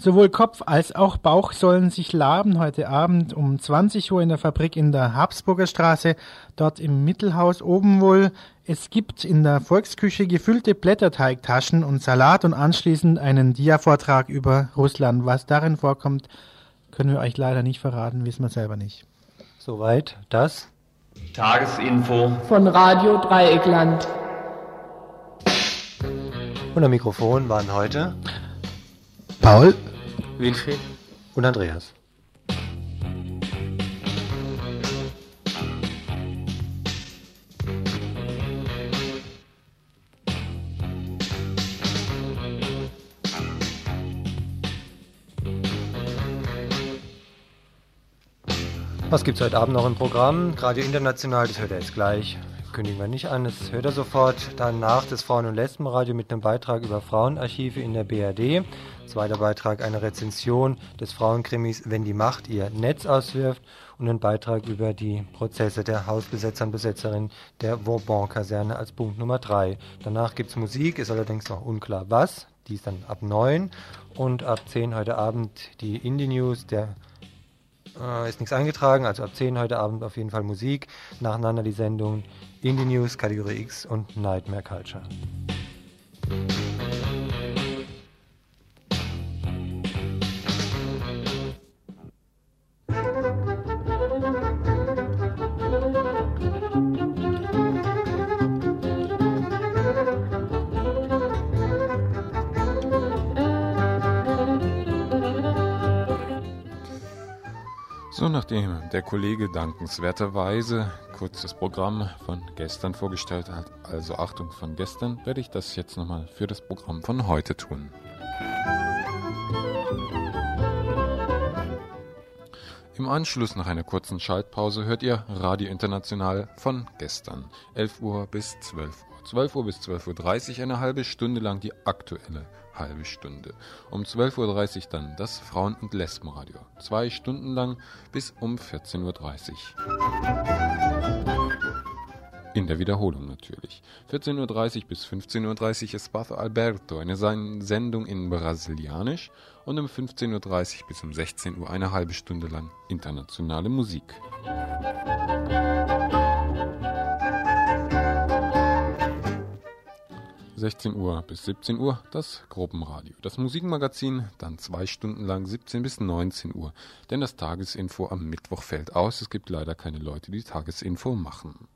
Sowohl Kopf als auch Bauch sollen sich laben heute Abend um 20 Uhr in der Fabrik in der Habsburger Straße, dort im Mittelhaus oben wohl. Es gibt in der Volksküche gefüllte Blätterteigtaschen und Salat und anschließend einen Dia-Vortrag über Russland. Was darin vorkommt, können wir euch leider nicht verraten, wissen wir selber nicht. Soweit das Tagesinfo von Radio Dreieckland. Und am Mikrofon waren heute Paul, Winfried und Andreas. Was gibt's heute Abend noch im Programm? Radio International, das hört ihr jetzt gleich. Kündigen wir nicht an, das hört er sofort. Danach das Frauen- und Lesbenradio mit einem Beitrag über Frauenarchive in der BRD. Zweiter Beitrag eine Rezension des Frauenkrimis Wenn die Macht ihr Netz auswirft und ein Beitrag über die Prozesse der Hausbesetzer und Besetzerin der Vauban-Kaserne als Punkt Nummer 3. Danach gibt's Musik, ist allerdings noch unklar was. Die ist dann ab 9 und ab 10 heute Abend die Indie News, der äh, ist nichts eingetragen, also ab 10 heute Abend auf jeden Fall Musik. Nacheinander die Sendung Indie News, Kategorie X und Nightmare Culture. Der Kollege dankenswerterweise kurz das Programm von gestern vorgestellt hat, also Achtung von gestern, werde ich das jetzt nochmal für das Programm von heute tun. Im Anschluss nach einer kurzen Schaltpause hört ihr Radio International von gestern, 11 Uhr bis 12 Uhr. 12 Uhr bis 12.30 Uhr eine halbe Stunde lang die aktuelle halbe Stunde. Um 12.30 Uhr dann das Frauen- und Lesbenradio. Zwei Stunden lang bis um 14.30 Uhr. In der Wiederholung natürlich. 14.30 Uhr bis 15.30 Uhr Espacio Alberto, eine Sendung in Brasilianisch. Und um 15.30 Uhr bis um 16 Uhr eine halbe Stunde lang internationale Musik. 16 Uhr bis 17 Uhr das Gruppenradio. Das Musikmagazin dann zwei Stunden lang 17 bis 19 Uhr. Denn das Tagesinfo am Mittwoch fällt aus. Es gibt leider keine Leute, die Tagesinfo machen.